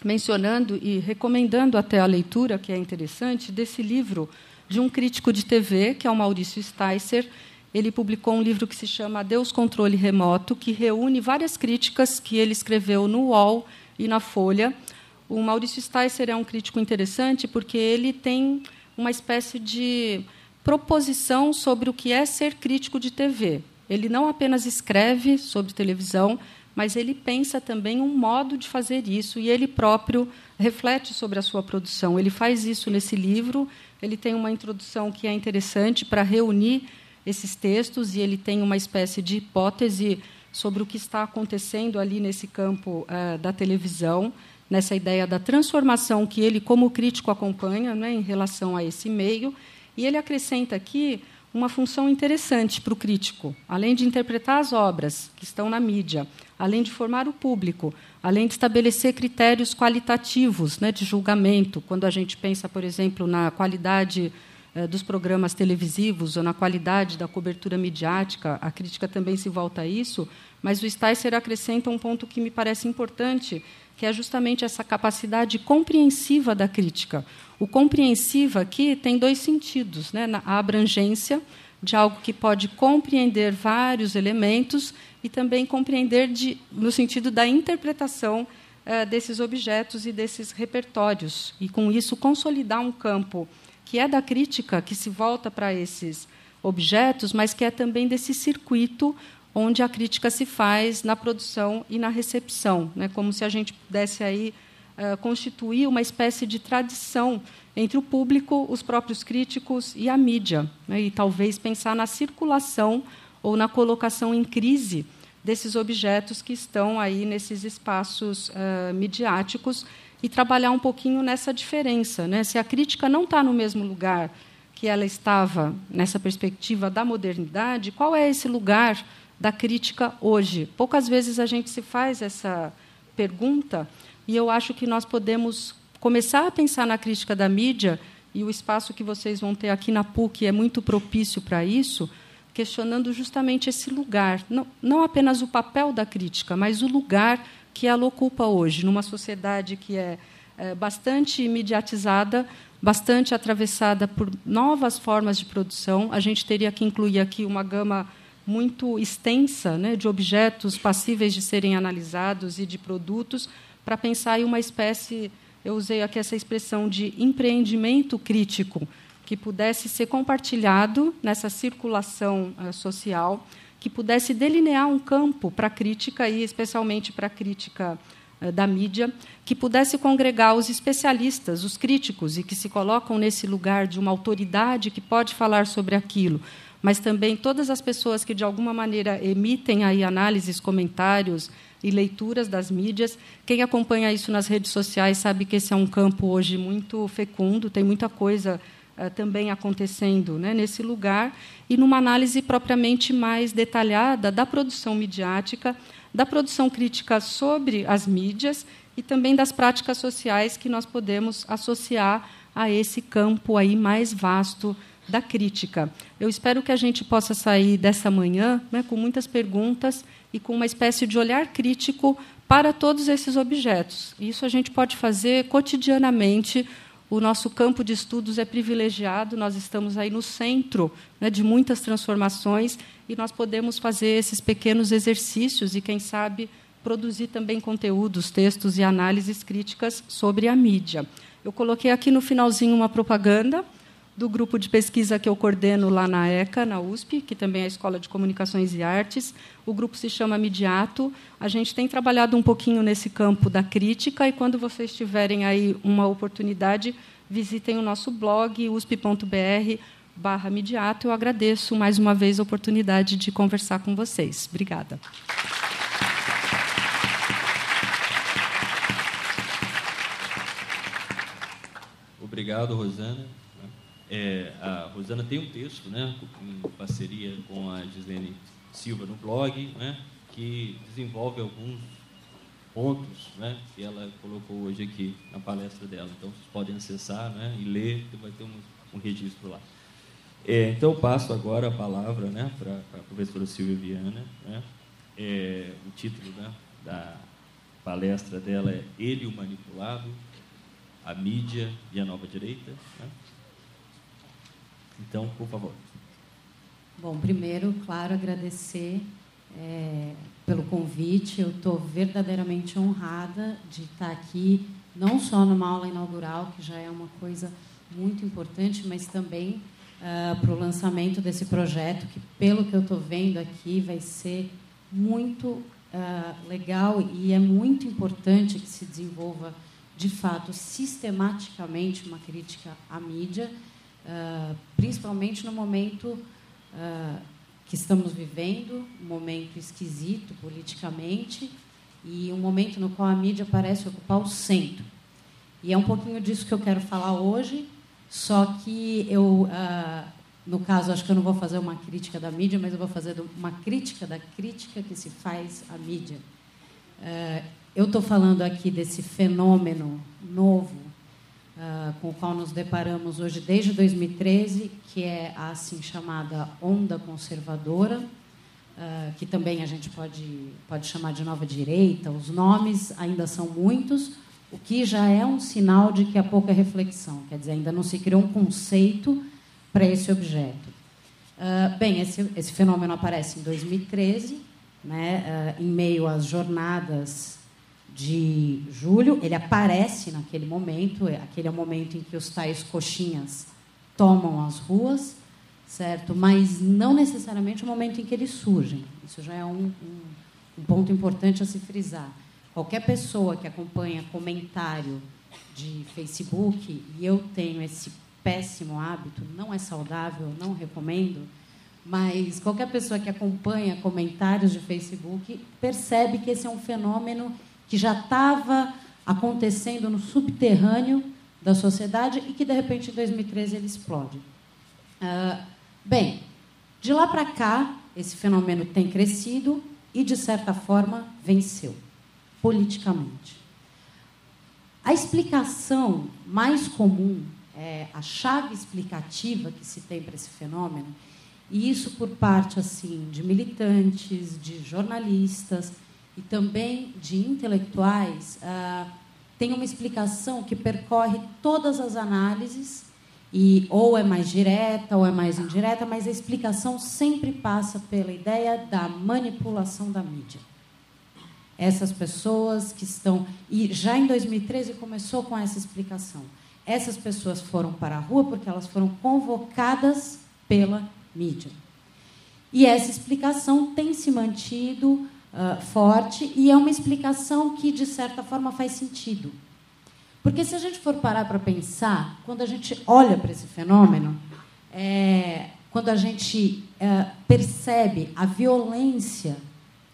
mencionando e recomendando até a leitura, que é interessante, desse livro de um crítico de TV, que é o Maurício Sticer. Ele publicou um livro que se chama Deus Controle Remoto, que reúne várias críticas que ele escreveu no UOL e na Folha. O Maurício Sticer é um crítico interessante porque ele tem uma espécie de proposição sobre o que é ser crítico de TV. Ele não apenas escreve sobre televisão, mas ele pensa também um modo de fazer isso e ele próprio reflete sobre a sua produção. Ele faz isso nesse livro. Ele tem uma introdução que é interessante para reunir esses textos e ele tem uma espécie de hipótese sobre o que está acontecendo ali nesse campo uh, da televisão, nessa ideia da transformação que ele, como crítico, acompanha né, em relação a esse meio. E ele acrescenta aqui uma função interessante para o crítico, além de interpretar as obras que estão na mídia, além de formar o público, além de estabelecer critérios qualitativos né, de julgamento, quando a gente pensa, por exemplo, na qualidade eh, dos programas televisivos ou na qualidade da cobertura midiática, a crítica também se volta a isso, mas o Sticer acrescenta um ponto que me parece importante, que é justamente essa capacidade compreensiva da crítica. O compreensiva aqui tem dois sentidos, né? a abrangência de algo que pode compreender vários elementos e também compreender de, no sentido da interpretação eh, desses objetos e desses repertórios e com isso consolidar um campo que é da crítica que se volta para esses objetos, mas que é também desse circuito onde a crítica se faz na produção e na recepção, né? como se a gente pudesse aí uh, constituir uma espécie de tradição entre o público, os próprios críticos e a mídia, né? e talvez pensar na circulação ou na colocação em crise desses objetos que estão aí nesses espaços uh, midiáticos e trabalhar um pouquinho nessa diferença, né? Se a crítica não está no mesmo lugar que ela estava nessa perspectiva da modernidade, qual é esse lugar da crítica hoje. Poucas vezes a gente se faz essa pergunta e eu acho que nós podemos começar a pensar na crítica da mídia e o espaço que vocês vão ter aqui na PUC é muito propício para isso, questionando justamente esse lugar, não, não apenas o papel da crítica, mas o lugar que ela ocupa hoje, numa sociedade que é, é bastante mediatizada, bastante atravessada por novas formas de produção. A gente teria que incluir aqui uma gama muito extensa né, de objetos passíveis de serem analisados e de produtos para pensar em uma espécie, eu usei aqui essa expressão de empreendimento crítico, que pudesse ser compartilhado nessa circulação uh, social, que pudesse delinear um campo para a crítica e especialmente para a crítica uh, da mídia, que pudesse congregar os especialistas, os críticos e que se colocam nesse lugar de uma autoridade que pode falar sobre aquilo, mas também todas as pessoas que de alguma maneira emitem aí análises, comentários e leituras das mídias. Quem acompanha isso nas redes sociais sabe que esse é um campo hoje muito fecundo, tem muita coisa também acontecendo né, nesse lugar e numa análise propriamente mais detalhada da produção midiática, da produção crítica sobre as mídias e também das práticas sociais que nós podemos associar a esse campo aí mais vasto da crítica. Eu espero que a gente possa sair dessa manhã né, com muitas perguntas e com uma espécie de olhar crítico para todos esses objetos. Isso a gente pode fazer cotidianamente. O nosso campo de estudos é privilegiado, nós estamos aí no centro né, de muitas transformações e nós podemos fazer esses pequenos exercícios e, quem sabe, produzir também conteúdos, textos e análises críticas sobre a mídia. Eu coloquei aqui no finalzinho uma propaganda do grupo de pesquisa que eu coordeno lá na ECA, na USP, que também é a Escola de Comunicações e Artes. O grupo se chama Midiato. A gente tem trabalhado um pouquinho nesse campo da crítica e quando vocês tiverem aí uma oportunidade, visitem o nosso blog usp.br barra Midiato. Eu agradeço mais uma vez a oportunidade de conversar com vocês. Obrigada. Obrigado, Rosana. É, a Rosana tem um texto, né, em parceria com a Gislene Silva no blog, né, que desenvolve alguns pontos né, que ela colocou hoje aqui na palestra dela. Então, vocês podem acessar né, e ler, vai ter um, um registro lá. É, então, eu passo agora a palavra né, para a professora Silvia Viana. Né, é, o título né, da palestra dela é Ele o Manipulado, a Mídia e a Nova Direita. Né? Então, por favor. Bom, primeiro, claro, agradecer é, pelo convite. Eu estou verdadeiramente honrada de estar aqui, não só numa aula inaugural, que já é uma coisa muito importante, mas também uh, ah, para o lançamento desse projeto, que, pelo que eu estou vendo aqui, vai ser muito uh, legal e é muito importante que se desenvolva, de fato, sistematicamente uma crítica à mídia, uh, principalmente no momento que estamos vivendo, um momento esquisito politicamente e um momento no qual a mídia parece ocupar o centro. E é um pouquinho disso que eu quero falar hoje, só que eu, ah, no caso, acho que eu não vou fazer uma crítica da mídia, mas eu vou fazer uma crítica da crítica que se faz à mídia. Ah, eu estou falando aqui desse fenômeno novo ah, com o qual nos deparamos hoje desde 2013, que é a assim chamada onda conservadora, que também a gente pode, pode chamar de nova direita. Os nomes ainda são muitos, o que já é um sinal de que há pouca reflexão, quer dizer, ainda não se criou um conceito para esse objeto. Uh, bem, esse, esse, fenômeno aparece em 2013, né, uh, em meio às jornadas de julho. Ele aparece naquele momento, é, aquele é o momento em que os tais coxinhas tomam as ruas, certo? Mas não necessariamente o momento em que eles surgem. Isso já é um, um, um ponto importante a se frisar. Qualquer pessoa que acompanha comentário de Facebook, e eu tenho esse péssimo hábito, não é saudável, não recomendo, mas qualquer pessoa que acompanha comentários de Facebook percebe que esse é um fenômeno que já estava acontecendo no subterrâneo da sociedade e que, de repente, em 2013 ele explode. Uh, bem, de lá para cá, esse fenômeno tem crescido e, de certa forma, venceu politicamente. A explicação mais comum, é, a chave explicativa que se tem para esse fenômeno, e isso por parte assim de militantes, de jornalistas e também de intelectuais, ah, tem uma explicação que percorre todas as análises e ou é mais direta ou é mais indireta, mas a explicação sempre passa pela ideia da manipulação da mídia essas pessoas que estão. E já em 2013 começou com essa explicação. Essas pessoas foram para a rua porque elas foram convocadas pela mídia. E essa explicação tem se mantido uh, forte e é uma explicação que, de certa forma, faz sentido. Porque se a gente for parar para pensar, quando a gente olha para esse fenômeno, é, quando a gente é, percebe a violência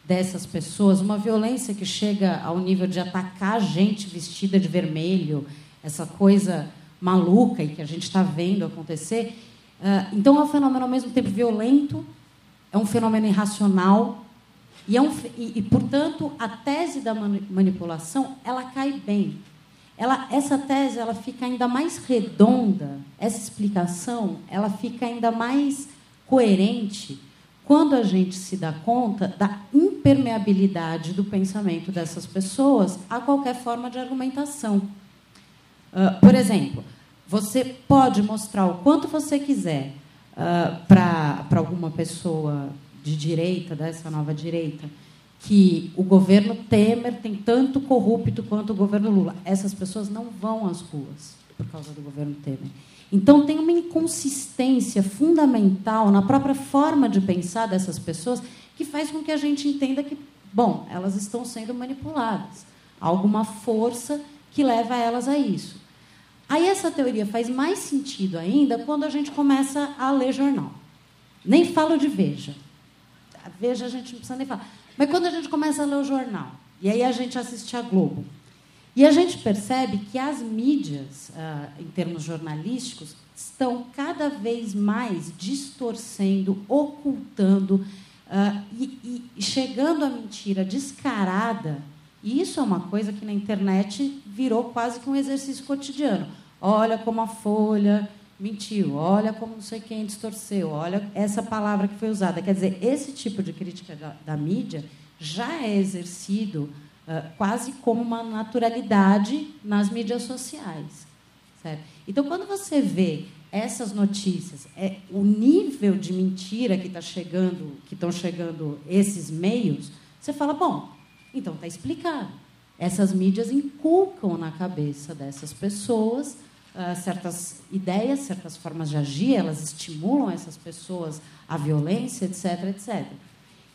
dessas pessoas, uma violência que chega ao nível de atacar gente vestida de vermelho, essa coisa maluca e que a gente está vendo acontecer. Uh, então é um fenômeno ao mesmo tempo violento, é um fenômeno irracional e, é um, e, e portanto a tese da manipulação ela cai bem. Ela, essa tese ela fica ainda mais redonda, essa explicação ela fica ainda mais coerente quando a gente se dá conta da impermeabilidade do pensamento dessas pessoas a qualquer forma de argumentação. Uh, por exemplo, você pode mostrar o quanto você quiser uh, para alguma pessoa de direita, dessa nova direita, que o governo Temer tem tanto corrupto quanto o governo Lula. Essas pessoas não vão às ruas por causa do governo Temer. Então, tem uma inconsistência fundamental na própria forma de pensar dessas pessoas que faz com que a gente entenda que, bom, elas estão sendo manipuladas. Há alguma força que leva elas a isso. Aí essa teoria faz mais sentido ainda quando a gente começa a ler jornal. Nem falo de Veja. Veja a gente não precisa nem falar. Mas quando a gente começa a ler o jornal, e aí a gente assiste a Globo, e a gente percebe que as mídias, ah, em termos jornalísticos, estão cada vez mais distorcendo, ocultando ah, e chegando à mentira descarada. E isso é uma coisa que na internet virou quase que um exercício cotidiano. Olha como a Folha mentiu, olha como não sei quem distorceu, olha essa palavra que foi usada. Quer dizer, esse tipo de crítica da, da mídia já é exercido uh, quase como uma naturalidade nas mídias sociais. Certo? Então, quando você vê essas notícias, é o nível de mentira que está chegando, que estão chegando esses meios, você fala, bom, então está explicado. Essas mídias inculcam na cabeça dessas pessoas uh, certas ideias, certas formas de agir, elas estimulam essas pessoas à violência, etc, etc.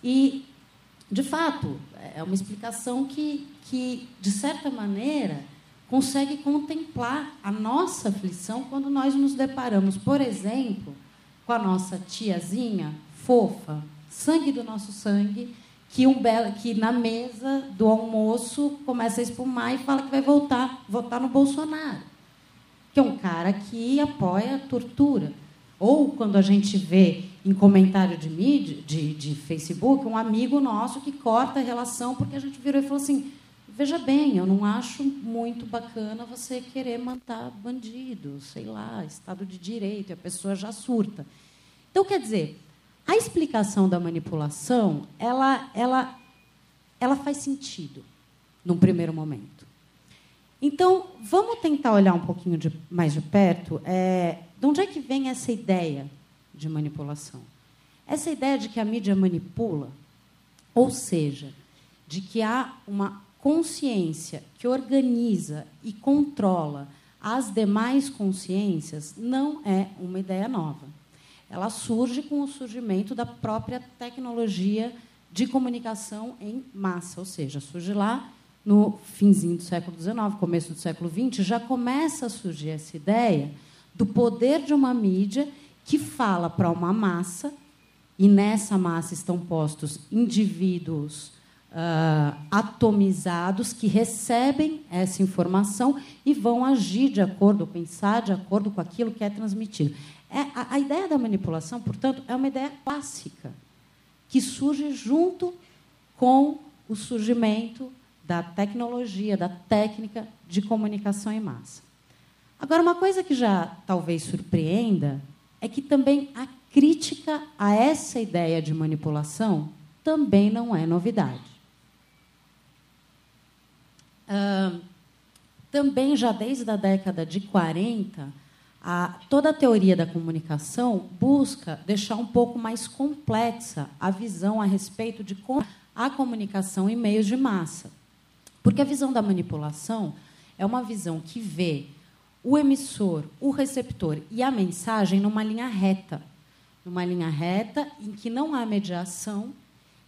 E, de fato, é uma explicação que, que de certa maneira, consegue contemplar a nossa aflição quando nós nos deparamos, por exemplo, com a nossa tiazinha fofa, sangue do nosso sangue, que, um belo, que na mesa do almoço começa a espumar e fala que vai voltar, votar no Bolsonaro, que é um cara que apoia a tortura. Ou quando a gente vê em comentário de mídia, de, de Facebook, um amigo nosso que corta a relação porque a gente virou e falou assim: Veja bem, eu não acho muito bacana você querer matar bandido, sei lá, Estado de Direito, e a pessoa já surta. Então, quer dizer, a explicação da manipulação, ela, ela, ela faz sentido num primeiro momento. Então, vamos tentar olhar um pouquinho de, mais de perto. É, de onde é que vem essa ideia de manipulação? Essa ideia de que a mídia manipula, ou seja, de que há uma consciência que organiza e controla as demais consciências não é uma ideia nova. Ela surge com o surgimento da própria tecnologia de comunicação em massa, ou seja, surge lá no finzinho do século XIX, começo do século XX, já começa a surgir essa ideia do poder de uma mídia que fala para uma massa, e nessa massa estão postos indivíduos uh, atomizados que recebem essa informação e vão agir de acordo, pensar de acordo com aquilo que é transmitido. É, a, a ideia da manipulação, portanto, é uma ideia clássica que surge junto com o surgimento da tecnologia, da técnica de comunicação em massa. Agora, uma coisa que já talvez surpreenda é que também a crítica a essa ideia de manipulação também não é novidade também, já desde a década de 40, a, toda a teoria da comunicação busca deixar um pouco mais complexa a visão a respeito de como a comunicação em meios de massa. Porque a visão da manipulação é uma visão que vê o emissor, o receptor e a mensagem numa linha reta. Numa linha reta em que não há mediação,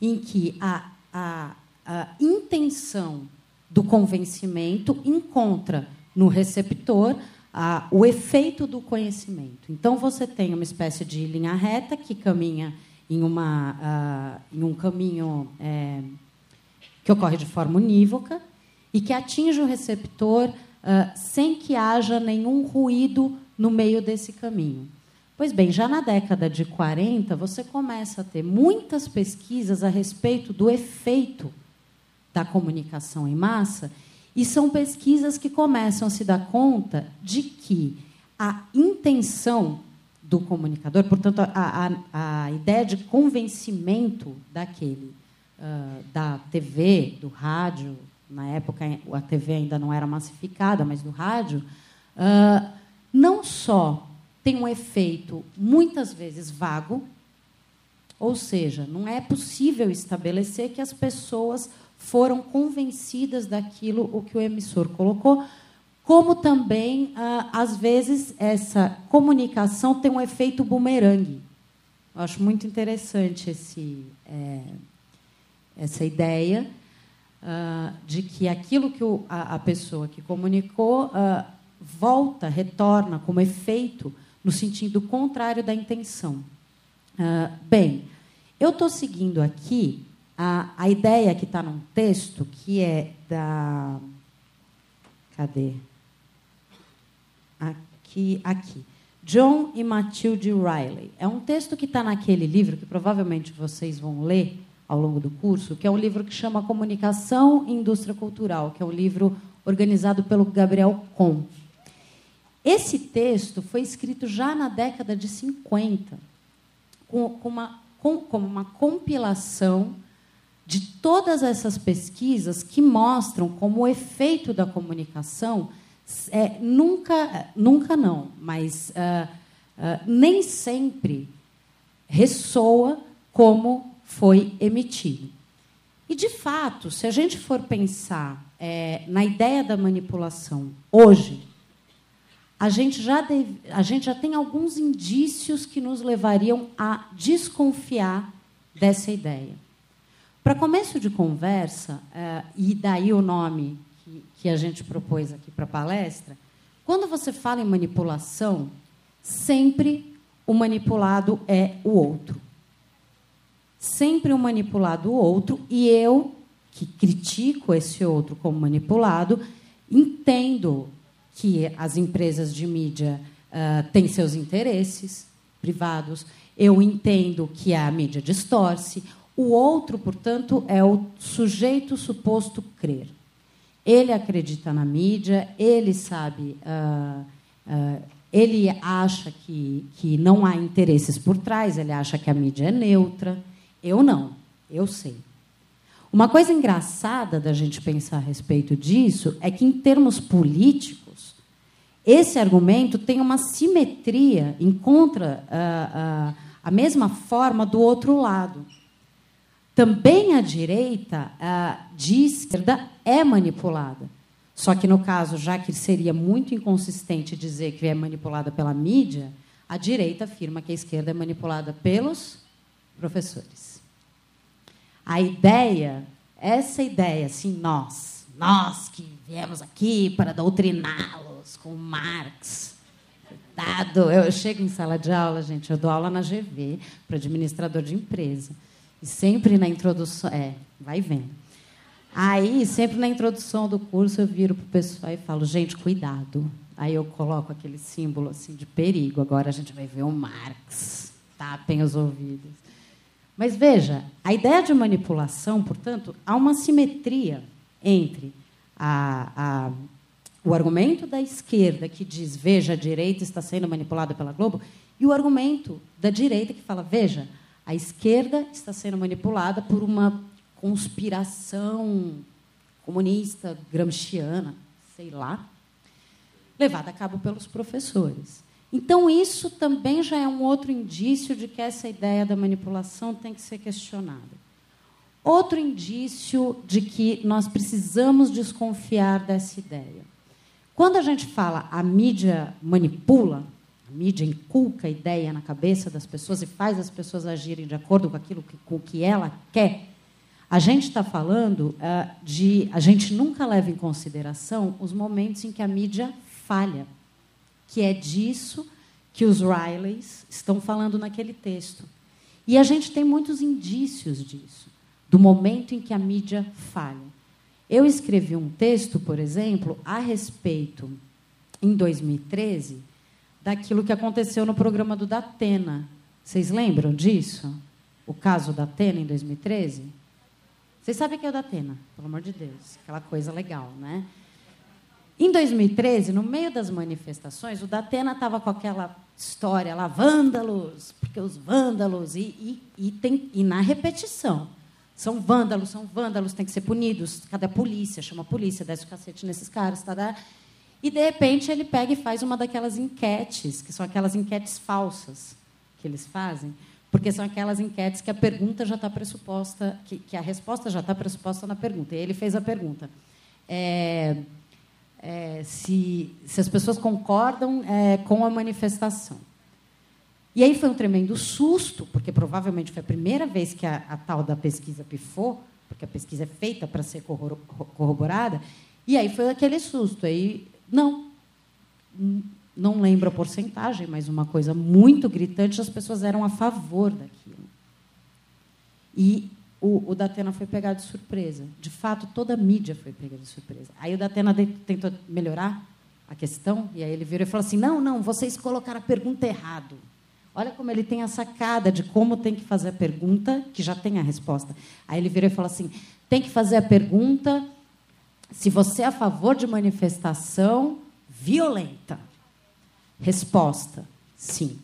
em que a, a, a intenção do convencimento encontra no receptor a, o efeito do conhecimento. Então, você tem uma espécie de linha reta que caminha em, uma, uh, em um caminho é, que ocorre de forma unívoca e que atinge o receptor uh, sem que haja nenhum ruído no meio desse caminho. Pois bem, já na década de 40, você começa a ter muitas pesquisas a respeito do efeito da comunicação em massa, e são pesquisas que começam a se dar conta de que a intenção do comunicador, portanto, a, a, a ideia de convencimento daquele, da TV, do rádio, na época a TV ainda não era massificada, mas do rádio, uh, não só tem um efeito muitas vezes vago, ou seja, não é possível estabelecer que as pessoas foram convencidas daquilo o que o emissor colocou, como também, às vezes, essa comunicação tem um efeito bumerangue. Eu acho muito interessante esse, é, essa ideia ah, de que aquilo que o, a, a, pessoa que comunicou ah, volta, retorna como efeito no sentido contrário da intenção. bem, eu estou seguindo aqui a, a ideia que está num texto que é da. Cadê? Aqui, aqui. John e Matilde Riley. É um texto que está naquele livro que provavelmente vocês vão ler ao longo do curso, que é um livro que chama Comunicação e Indústria Cultural, que é um livro organizado pelo Gabriel Com. Esse texto foi escrito já na década de 50, com, uma, com, como uma compilação de todas essas pesquisas que mostram como o efeito da comunicação é, nunca, nunca não, mas uh, uh, nem sempre ressoa como foi emitido. E, de fato, se a gente for pensar é, na ideia da manipulação hoje, a gente, já deve, a gente já tem alguns indícios que nos levariam a desconfiar dessa ideia. Para começo de conversa, é, e daí o nome que, que a gente propôs aqui para a palestra, quando você fala em manipulação, sempre o manipulado é o outro sempre o manipulado o outro, e eu, que critico esse outro como manipulado, entendo que as empresas de mídia uh, têm seus interesses privados, eu entendo que a mídia distorce. O outro, portanto, é o sujeito suposto crer. Ele acredita na mídia, ele sabe, uh, uh, ele acha que, que não há interesses por trás, ele acha que a mídia é neutra. Eu não, eu sei. Uma coisa engraçada da gente pensar a respeito disso é que, em termos políticos, esse argumento tem uma simetria, encontra uh, uh, a mesma forma do outro lado. Também a direita uh, de esquerda é manipulada. Só que, no caso, já que seria muito inconsistente dizer que é manipulada pela mídia, a direita afirma que a esquerda é manipulada pelos professores. A ideia, essa ideia, assim, nós, nós que viemos aqui para doutriná-los com Marx. Dado, eu chego em sala de aula, gente, eu dou aula na GV para administrador de empresa. E sempre na introdução, é, vai vendo. Aí, sempre na introdução do curso, eu viro para o pessoal e falo, gente, cuidado. Aí eu coloco aquele símbolo assim de perigo. Agora a gente vai ver o Marx. Tapem os ouvidos. Mas veja, a ideia de manipulação, portanto, há uma simetria entre a, a, o argumento da esquerda, que diz, veja, a direita está sendo manipulada pela Globo, e o argumento da direita, que fala, veja, a esquerda está sendo manipulada por uma conspiração comunista, gramsciana, sei lá, levada a cabo pelos professores. Então, isso também já é um outro indício de que essa ideia da manipulação tem que ser questionada. Outro indício de que nós precisamos desconfiar dessa ideia. Quando a gente fala a mídia manipula, a mídia inculca a ideia na cabeça das pessoas e faz as pessoas agirem de acordo com aquilo que, com que ela quer, a gente está falando uh, de. A gente nunca leva em consideração os momentos em que a mídia falha que é disso que os Rileys estão falando naquele texto. E a gente tem muitos indícios disso, do momento em que a mídia falha. Eu escrevi um texto, por exemplo, a respeito, em 2013, daquilo que aconteceu no programa do Datena. Vocês lembram disso? O caso da Atena em 2013? Vocês sabem que é o Datena, pelo amor de Deus. Aquela coisa legal, né? Em 2013, no meio das manifestações, o Datena estava com aquela história lá, vândalos, porque os vândalos, e, e, e, tem, e na repetição, são vândalos, são vândalos, têm que ser punidos. Cadê a polícia? Chama a polícia, desce o cacete nesses caras. Tá. E, de repente, ele pega e faz uma daquelas enquetes, que são aquelas enquetes falsas que eles fazem, porque são aquelas enquetes que a pergunta já está pressuposta, que, que, a resposta já está pressuposta na pergunta. E ele fez a pergunta. É, é, se, se as pessoas concordam é, com a manifestação. E aí foi um tremendo susto, porque provavelmente foi a primeira vez que a, a tal da pesquisa pifou, porque a pesquisa é feita para ser corroborada, e aí foi aquele susto. Aí, não, não lembro a porcentagem, mas uma coisa muito gritante, as pessoas eram a favor daquilo. E o, o Datena foi pegado de surpresa. De fato, toda a mídia foi pegada de surpresa. Aí o Datena tentou melhorar a questão, e aí ele virou e falou assim: não, não, vocês colocaram a pergunta errado. Olha como ele tem a sacada de como tem que fazer a pergunta, que já tem a resposta. Aí ele virou e falou assim: tem que fazer a pergunta se você é a favor de manifestação violenta. Resposta: sim.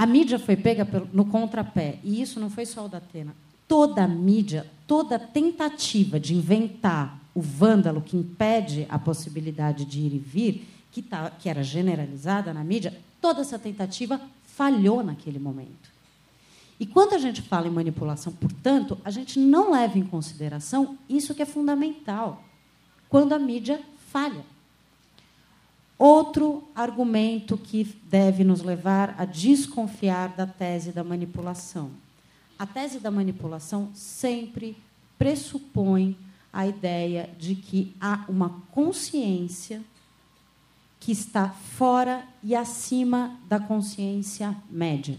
A mídia foi pega no contrapé, e isso não foi só o da Atena. toda a mídia, toda tentativa de inventar o vândalo que impede a possibilidade de ir e vir, que, tá, que era generalizada na mídia, toda essa tentativa falhou naquele momento. E quando a gente fala em manipulação, portanto, a gente não leva em consideração isso que é fundamental, quando a mídia falha. Outro argumento que deve nos levar a desconfiar da tese da manipulação. A tese da manipulação sempre pressupõe a ideia de que há uma consciência que está fora e acima da consciência média.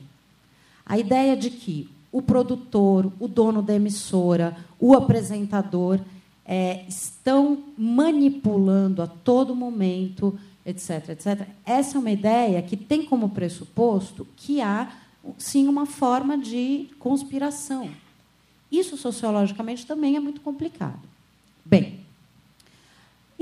A ideia de que o produtor, o dono da emissora, o apresentador é, estão manipulando a todo momento etc, etc. Essa é uma ideia que tem como pressuposto que há, sim, uma forma de conspiração. Isso, sociologicamente, também é muito complicado. Bem,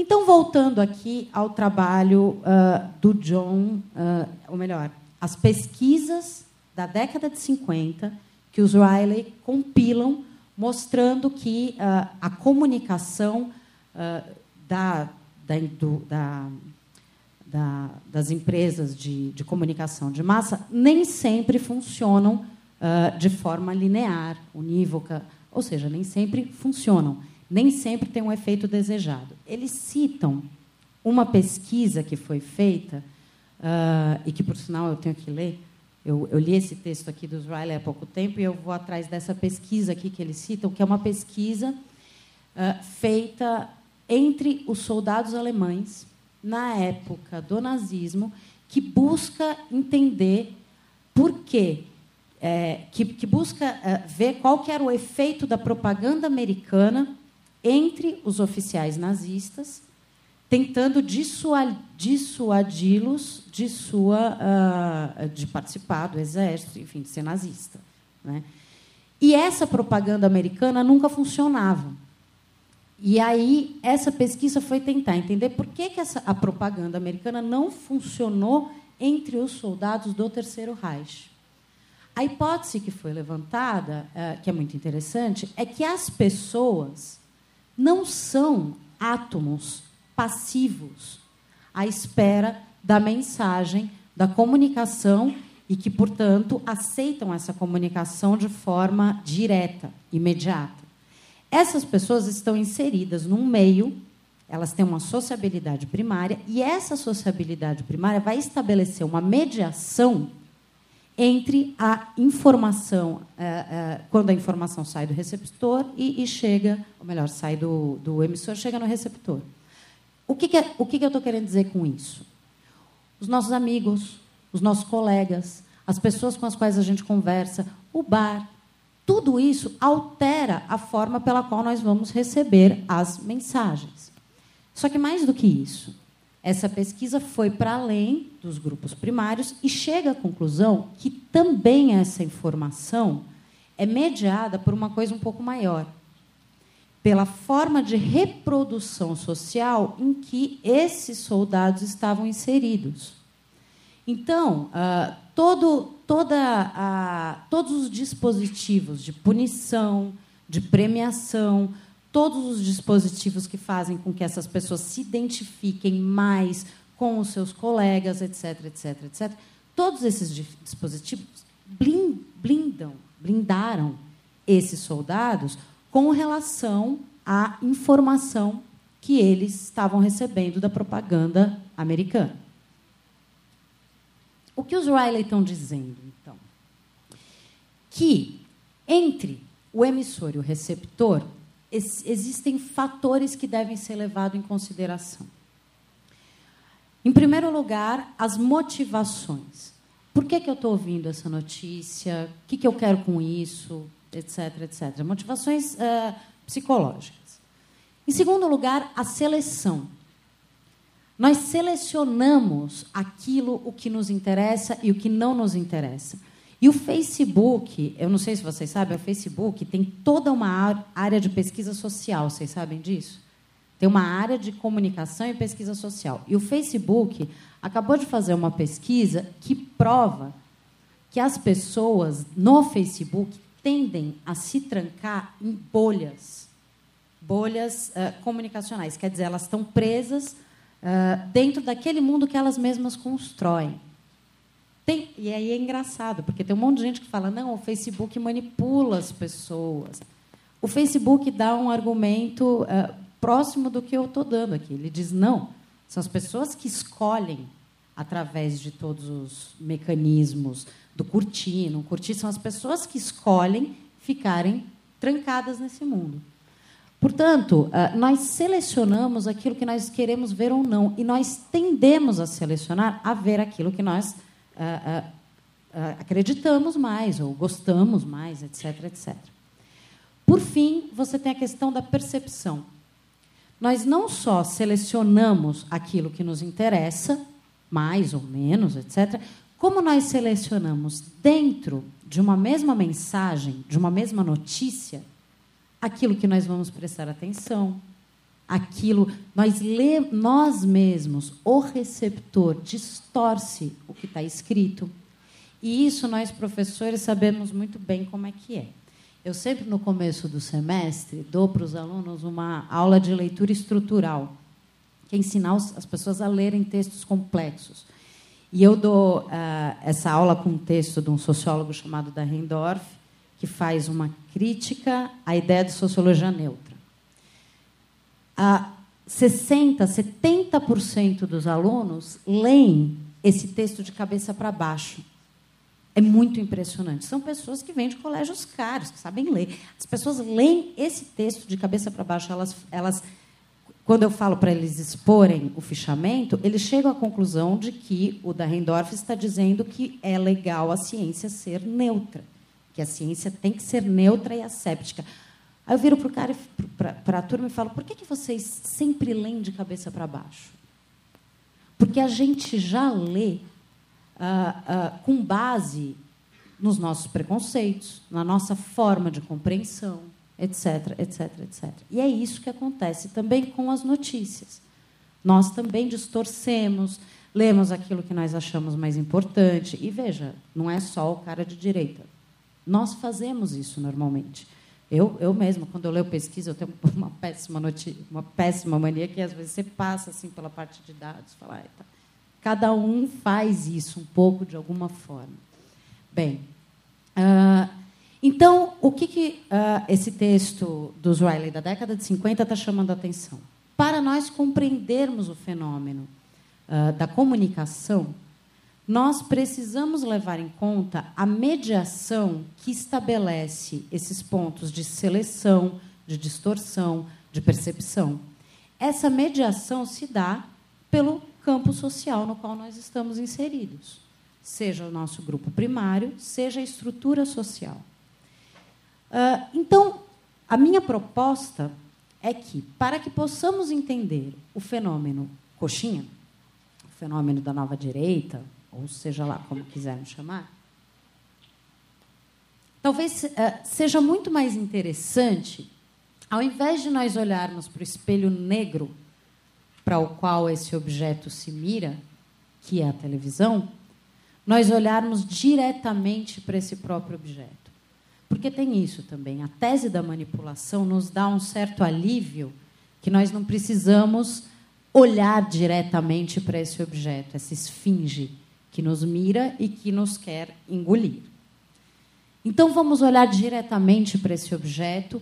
então, voltando aqui ao trabalho uh, do John, uh, ou melhor, as pesquisas da década de 50 que os Riley compilam, mostrando que uh, a comunicação da, da, do, da da, das empresas de, de, comunicação de massa nem sempre funcionam uh, de forma linear, unívoca, ou seja, nem sempre funcionam, nem sempre tem um efeito desejado. Eles citam uma pesquisa que foi feita, uh, e que, por sinal, eu tenho que ler. Eu, eu, li esse texto aqui dos Riley há pouco tempo e eu vou atrás dessa pesquisa aqui que eles citam, que é uma pesquisa uh, feita entre os soldados alemães na época do nazismo, que busca entender por quê, é, que, que, busca é, ver qual que era o efeito da propaganda americana entre os oficiais nazistas, tentando dissuadi-los de sua uh, de participar do exército, enfim, de ser nazista. Né? E essa propaganda americana nunca funcionava. E aí, essa pesquisa foi tentar entender por que, que essa, a propaganda americana não funcionou entre os soldados do Terceiro Reich. A hipótese que foi levantada, é, que é muito interessante, é que as pessoas não são átomos passivos à espera da mensagem, da comunicação e que, portanto, aceitam essa comunicação de forma direta, imediata. Essas pessoas estão inseridas num meio, elas têm uma sociabilidade primária, e essa sociabilidade primária vai estabelecer uma mediação entre a informação, é, é, quando a informação sai do receptor e, e, chega, ou melhor, sai do, do emissor, chega no receptor. O que, que, é, o que, que eu estou querendo dizer com isso? Os nossos amigos, os nossos colegas, as pessoas com as quais a gente conversa, o bar, tudo isso altera a forma pela qual nós vamos receber as mensagens. Só que mais do que isso, essa pesquisa foi para além dos grupos primários e chega à conclusão que também essa informação é mediada por uma coisa um pouco maior pela forma de reprodução social em que esses soldados estavam inseridos. Então, uh, todo, toda a, todos os dispositivos de punição, de premiação, todos os dispositivos que fazem com que essas pessoas se identifiquem mais com os seus colegas, etc, etc, etc. Todos esses dispositivos blindam, blindaram esses soldados com relação à informação que eles estavam recebendo da propaganda americana. O que os Riley estão dizendo, então? Que entre o emissor e o receptor existem fatores que devem ser levados em consideração. Em primeiro lugar, as motivações. Por que, que eu estou ouvindo essa notícia? O que, que eu quero com isso? Etc, etc. Motivações uh, psicológicas. Em segundo lugar, a seleção. Nós selecionamos aquilo o que nos interessa e o que não nos interessa. E o Facebook, eu não sei se vocês sabem, o Facebook tem toda uma área de pesquisa social, vocês sabem disso? Tem uma área de comunicação e pesquisa social. E o Facebook acabou de fazer uma pesquisa que prova que as pessoas no Facebook tendem a se trancar em bolhas, bolhas uh, comunicacionais. Quer dizer, elas estão presas uh, dentro daquele mundo que elas mesmas constroem. Tem, e aí é engraçado, porque tem um monte de gente que fala: não, o Facebook manipula as pessoas. O Facebook dá um argumento uh, próximo do que eu estou dando aqui. Ele diz: não, são as pessoas que escolhem através de todos os mecanismos do curtir, não curtir, são as pessoas que escolhem ficarem trancadas nesse mundo. Portanto, ah, nós selecionamos aquilo que nós queremos ver ou não, e nós tendemos a selecionar a ver aquilo que nós ah, ah, acreditamos mais, ou gostamos mais, etc, etc. Por fim, você tem a questão da percepção. Nós não só selecionamos aquilo que nos interessa, mais ou menos, etc., como nós selecionamos dentro de uma mesma mensagem, de uma mesma notícia, aquilo que nós vamos prestar atenção, aquilo nós lê, nós mesmos, o receptor distorce o que está escrito. E isso nós professores sabemos muito bem como é que é. Eu sempre no começo do semestre dou para os alunos uma aula de leitura estrutural, que é ensinar as pessoas a lerem textos complexos. E eu dou uh, essa aula com um texto de um sociólogo chamado Dahrendorf, que faz uma crítica à ideia de sociologia neutra. Uh, 60%, 70% dos alunos leem esse texto de cabeça para baixo. É muito impressionante. São pessoas que vêm de colégios caros, que sabem ler. As pessoas leem esse texto de cabeça para baixo, elas, elas quando eu falo para eles exporem o fichamento, eles chegam à conclusão de que o Dahrendorf está dizendo que é legal a ciência ser neutra, que a ciência tem que ser neutra e asséptica. Aí eu viro para o cara, para a turma e falo: por que, que vocês sempre leem de cabeça para baixo? Porque a gente já lê ah, ah, com base nos nossos preconceitos, na nossa forma de compreensão, etc, etc, etc. E é isso que acontece também com as notícias. Nós também distorcemos, lemos aquilo que nós achamos mais importante. E veja, não é só o cara de direita. Nós fazemos isso normalmente. Eu, eu mesma, quando eu leio pesquisa, eu tenho (laughs) uma péssima notícia, uma péssima mania que às vezes você passa assim pela parte de dados, fala, ah, tá. cada um faz isso um pouco de alguma forma. Bem, uh, então, o que, que uh, esse texto dos Riley da década de 50 está chamando a atenção? Para nós compreendermos o fenômeno uh, da comunicação, nós precisamos levar em conta a mediação que estabelece esses pontos de seleção, de distorção, de percepção. Essa mediação se dá pelo campo social no qual nós estamos inseridos, seja o nosso grupo primário, seja a estrutura social. Uh, então, a minha proposta é que, para que possamos entender o fenômeno coxinha, o fenômeno da nova direita, ou seja lá como quiserem chamar, talvez uh, seja muito mais interessante, ao invés de nós olharmos para o espelho negro para o qual esse objeto se mira, que é a televisão, nós olharmos diretamente para esse próprio objeto. Porque tem isso também. A tese da manipulação nos dá um certo alívio que nós não precisamos olhar diretamente para esse objeto, essa esfinge que nos mira e que nos quer engolir. Então vamos olhar diretamente para esse objeto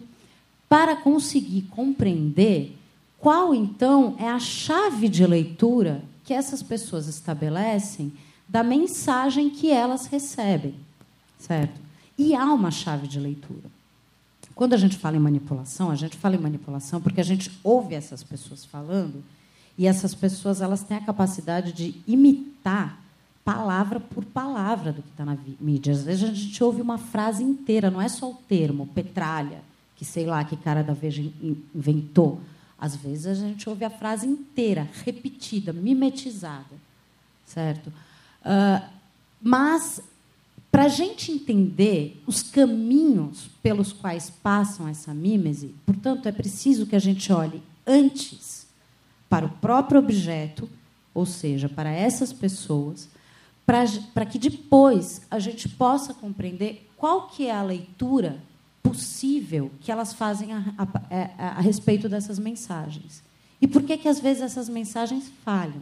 para conseguir compreender qual então é a chave de leitura que essas pessoas estabelecem da mensagem que elas recebem, certo? E há uma chave de leitura. Quando a gente fala em manipulação, a gente fala em manipulação porque a gente ouve essas pessoas falando e essas pessoas elas têm a capacidade de imitar palavra por palavra do que está na mídia. Às vezes a gente ouve uma frase inteira, não é só o termo, petralha, que sei lá que cara da Veja inventou. Às vezes a gente ouve a frase inteira, repetida, mimetizada, certo? Uh, mas para a gente entender os caminhos pelos quais passam essa mímese, portanto, é preciso que a gente olhe antes para o próprio objeto, ou seja, para essas pessoas, para que depois a gente possa compreender qual que é a leitura possível que elas fazem a, a, a, é, a respeito dessas mensagens. E por que, que às vezes essas mensagens falham?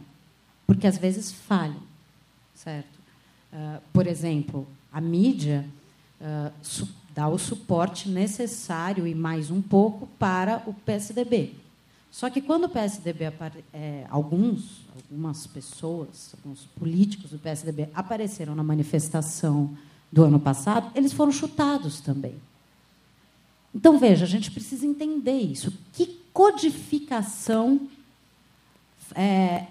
Porque às vezes falham, certo? Uh, por exemplo, a mídia uh, dá o suporte necessário e mais um pouco para o PSDB. Só que quando o PSDB é, alguns, algumas pessoas, alguns políticos do PSDB apareceram na manifestação do ano passado, eles foram chutados também. Então, veja, a gente precisa entender isso. Que codificação, é,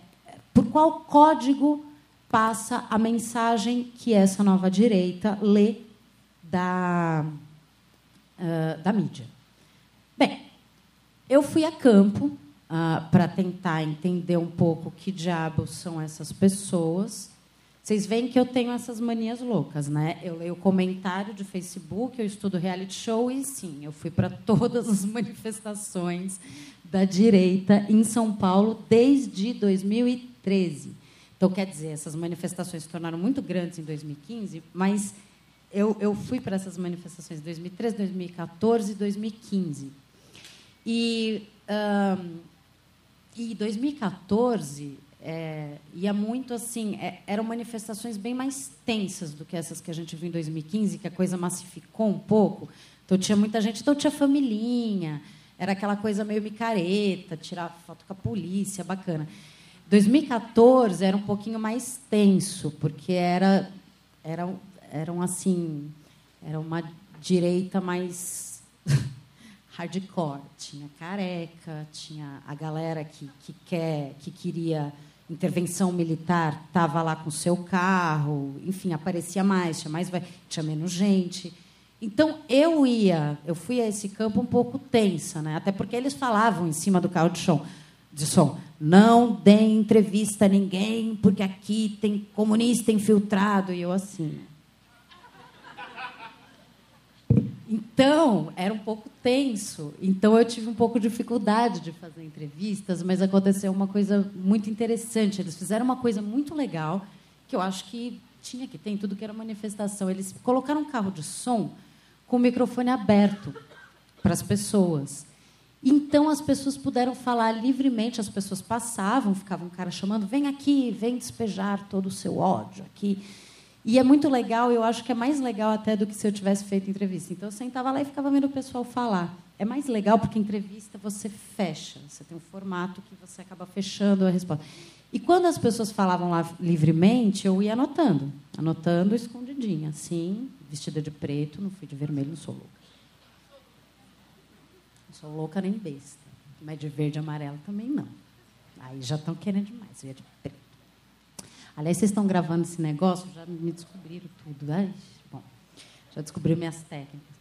por qual código passa a mensagem que essa nova direita lê da, uh, da mídia? Bem, eu fui a campo uh, para tentar entender um pouco que diabos são essas pessoas vocês veem que eu tenho essas manias loucas, né? Eu leio comentário de Facebook, eu estudo reality show e sim, eu fui para (laughs) todas as manifestações da direita em São Paulo desde 2013. Então, quer dizer, essas manifestações se tornaram muito grandes em 2015, mas eu, eu fui para essas manifestações em 2013, 2014 e 2015. E, e 2014 é, ia muito assim, é, eram manifestações bem mais tensas do que essas que a gente viu em 2015, que a coisa massificou um pouco. Então tinha muita gente, então tinha familhinha, era aquela coisa meio micareta, tirar foto com a polícia, bacana. 2014 era um pouquinho mais tenso, porque era era eram assim, era uma direita mais (laughs) hardcore, tinha careca, tinha a galera que, que quer, que queria intervenção militar estava lá com seu carro, enfim, aparecia mais, tinha mais, tinha menos gente. Então eu ia, eu fui a esse campo um pouco tensa, né? Até porque eles falavam em cima do carro de som, de som, não deem entrevista a ninguém, porque aqui tem comunista infiltrado e eu assim. Então, era um pouco tenso. Então, eu tive um pouco de dificuldade de fazer entrevistas, mas aconteceu uma coisa muito interessante. Eles fizeram uma coisa muito legal, que eu acho que tinha que ter em tudo que era manifestação. Eles colocaram um carro de som com o microfone aberto para as pessoas. Então, as pessoas puderam falar livremente, as pessoas passavam, ficava um cara chamando: vem aqui, vem despejar todo o seu ódio aqui. E é muito legal, eu acho que é mais legal até do que se eu tivesse feito entrevista. Então eu sentava lá e ficava vendo o pessoal falar. É mais legal porque entrevista você fecha, você tem um formato que você acaba fechando a resposta. E quando as pessoas falavam lá livremente, eu ia anotando, anotando escondidinha, assim, vestida de preto, não fui de vermelho, não sou louca. Não sou louca nem besta, mas de verde e amarelo também não. Aí já estão querendo demais, eu ia de preto. Aliás, vocês estão gravando esse negócio, já me descobriram tudo. Ai, bom, já descobriram minhas técnicas.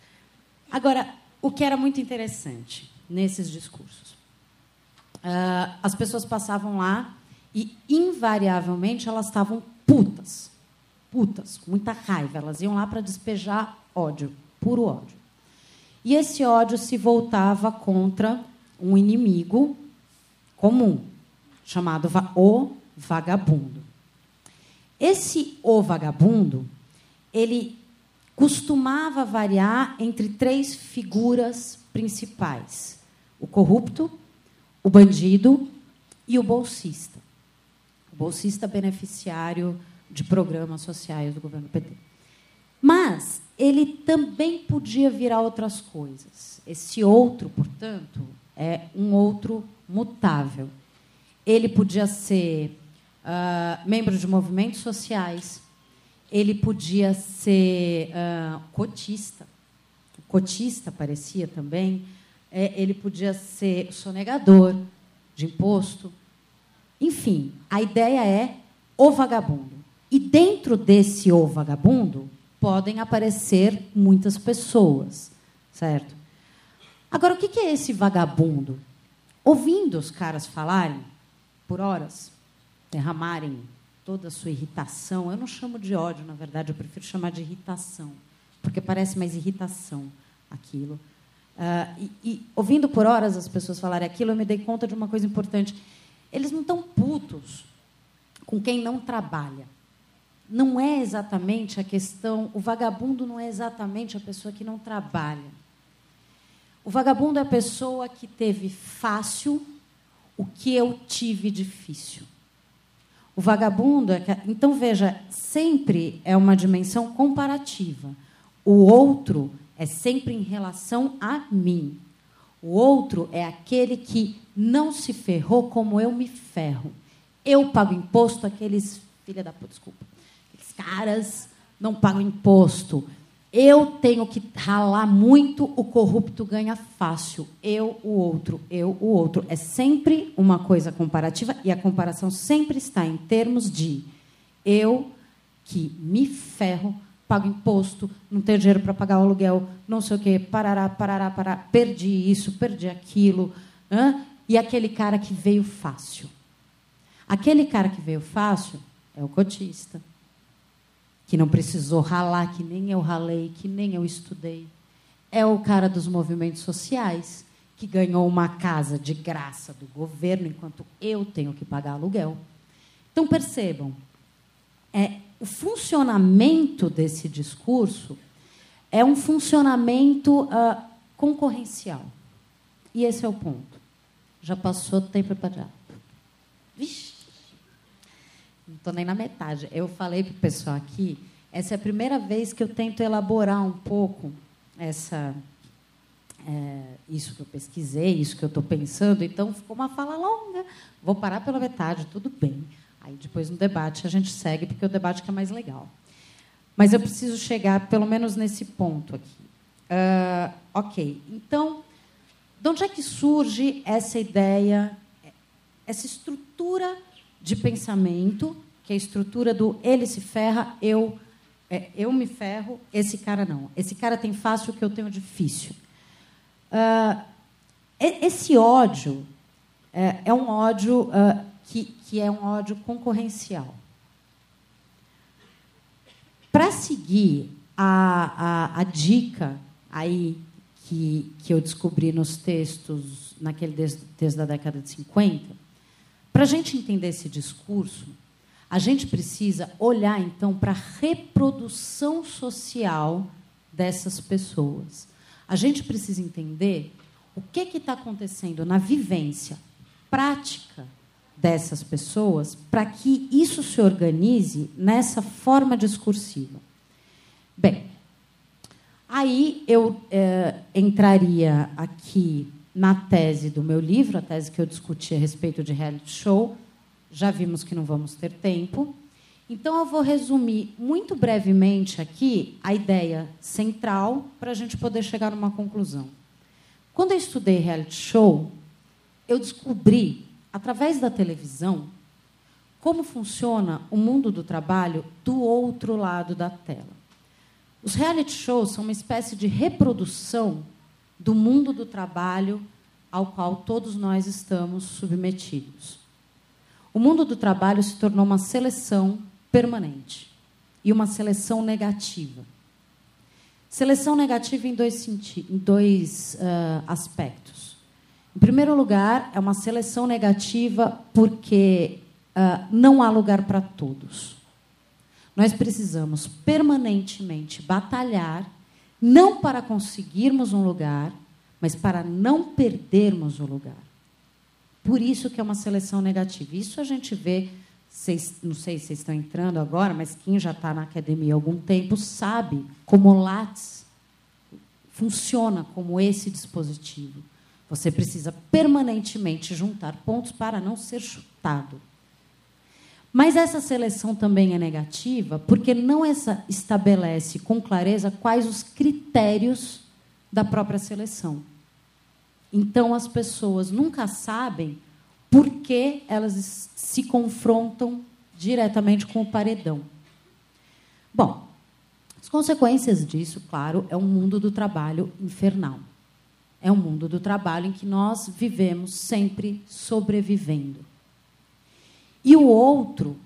Agora, o que era muito interessante nesses discursos? Uh, as pessoas passavam lá e, invariavelmente, elas estavam putas. Putas, com muita raiva. Elas iam lá para despejar ódio, puro ódio. E esse ódio se voltava contra um inimigo comum, chamado o vagabundo. Esse o vagabundo, ele costumava variar entre três figuras principais: o corrupto, o bandido e o bolsista. O bolsista beneficiário de programas sociais do governo PT. Mas ele também podia virar outras coisas. Esse outro, portanto, é um outro mutável. Ele podia ser uh, membro de movimentos sociais, ele podia ser uh, cotista, cotista parecia também, é, ele podia ser sonegador de imposto. Enfim, a ideia é o vagabundo. E dentro desse o vagabundo podem aparecer muitas pessoas, certo? Agora, o que é esse vagabundo? Ouvindo os caras falarem por horas, derramarem toda a sua irritação. Eu não chamo de ódio, na verdade, eu prefiro chamar de irritação, porque parece mais irritação aquilo. Uh, e, e, ouvindo por horas as pessoas falarem aquilo, eu me dei conta de uma coisa importante. Eles não estão putos com quem não trabalha. não é exatamente a questão, o vagabundo não é exatamente a pessoa que não trabalha. O vagabundo é a pessoa que teve fácil o que eu tive difícil. O vagabundo é. Que, então, veja, sempre é uma dimensão comparativa. O outro é sempre em relação a mim. O outro é aquele que não se ferrou como eu me ferro. Eu pago imposto, aqueles. Filha da puta, desculpa. Aqueles caras não pagam imposto. Eu tenho que ralar muito, o corrupto ganha fácil. Eu, o outro, eu, o outro. É sempre uma coisa comparativa e a comparação sempre está em termos de eu que me ferro, pago imposto, não tenho dinheiro para pagar o aluguel, não sei o quê, parará, parará, parará, perdi isso, perdi aquilo. Hein? E aquele cara que veio fácil. Aquele cara que veio fácil é o cotista que não precisou ralar, que nem eu ralei, que nem eu estudei. É o cara dos movimentos sociais, que ganhou uma casa de graça do governo, enquanto eu tenho que pagar aluguel. Então, percebam, é, o funcionamento desse discurso é um funcionamento uh, concorrencial. E esse é o ponto. Já passou tempo para Vixe! Não estou nem na metade. Eu falei para o pessoal aqui, essa é a primeira vez que eu tento elaborar um pouco essa, é, isso que eu pesquisei, isso que eu estou pensando. Então, ficou uma fala longa. Vou parar pela metade, tudo bem. Aí, depois, no debate, a gente segue, porque o debate que é mais legal. Mas eu preciso chegar, pelo menos, nesse ponto aqui. Uh, ok. Então, de onde é que surge essa ideia, essa estrutura de pensamento, que é a estrutura do ele se ferra, eu é, eu me ferro, esse cara não. Esse cara tem fácil o que eu tenho difícil. Uh, esse ódio é, é um ódio uh, que, que é um ódio concorrencial. Para seguir a, a, a, dica aí que, que eu descobri nos textos, naquele texto da década de 50, para a gente entender esse discurso, a gente precisa olhar, então, para a reprodução social dessas pessoas. A gente precisa entender o que está acontecendo na vivência prática dessas pessoas para que isso se organize nessa forma discursiva. Bem, aí eu é, entraria aqui na tese do meu livro, a tese que eu discuti a respeito de reality show. Já vimos que não vamos ter tempo. Então, eu vou resumir muito brevemente aqui a ideia central para a gente poder chegar numa conclusão. Quando eu estudei reality show, eu descobri, através da televisão, como funciona o mundo do trabalho do outro lado da tela. Os reality shows são uma espécie de reprodução do mundo do trabalho ao qual todos nós estamos submetidos. O mundo do trabalho se tornou uma seleção permanente e uma seleção negativa. Seleção negativa em dois, em dois uh, aspectos. Em primeiro lugar, é uma seleção negativa porque uh, não há lugar para todos. Nós precisamos permanentemente batalhar não para conseguirmos um lugar, mas para não perdermos o lugar. Por isso que é uma seleção negativa. Isso a gente vê, vocês, não sei se vocês estão entrando agora, mas quem já está na academia há algum tempo sabe como o Lattes funciona como esse dispositivo. Você precisa permanentemente juntar pontos para não ser chutado. Mas essa seleção também é negativa porque não estabelece com clareza quais os critérios da própria seleção. Então as pessoas nunca sabem por que elas se confrontam diretamente com o paredão. Bom, as consequências disso, claro, é um mundo do trabalho infernal. É um mundo do trabalho em que nós vivemos sempre sobrevivendo. E o outro,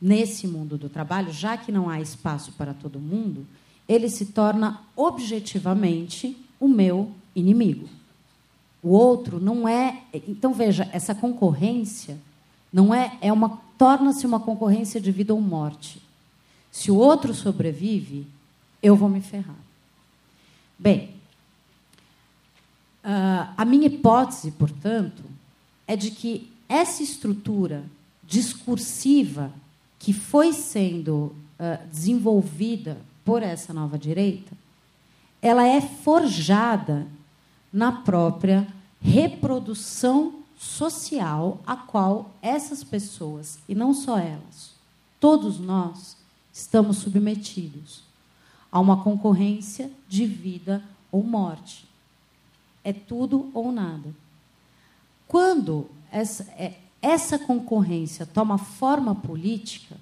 nesse mundo do trabalho, já que não há espaço para todo mundo, ele se torna objetivamente o meu inimigo. O outro não é. Então veja, essa concorrência não é é uma torna-se uma concorrência de vida ou morte. Se o outro sobrevive, eu vou me ferrar. Bem, uh, a minha hipótese, portanto, é de que essa estrutura discursiva que foi sendo uh, desenvolvida por essa nova direita, ela é forjada na própria reprodução social a qual essas pessoas, e não só elas, todos nós, estamos submetidos a uma concorrência de vida ou morte. É tudo ou nada. Quando essa, é, essa concorrência toma forma política,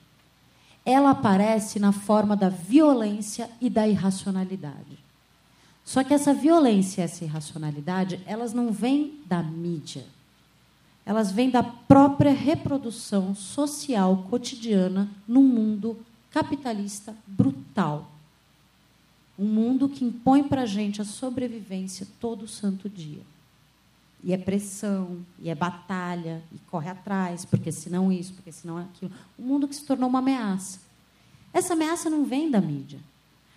ela aparece na forma da violência e da irracionalidade. Só que essa violência e essa irracionalidade, elas não vêm da mídia. Elas vêm da própria reprodução social cotidiana num mundo capitalista brutal. Um mundo que impõe para a gente a sobrevivência todo santo dia. E é pressão, e é batalha, e corre atrás, porque senão isso, porque senão aquilo. Um mundo que se tornou uma ameaça. Essa ameaça não vem da mídia.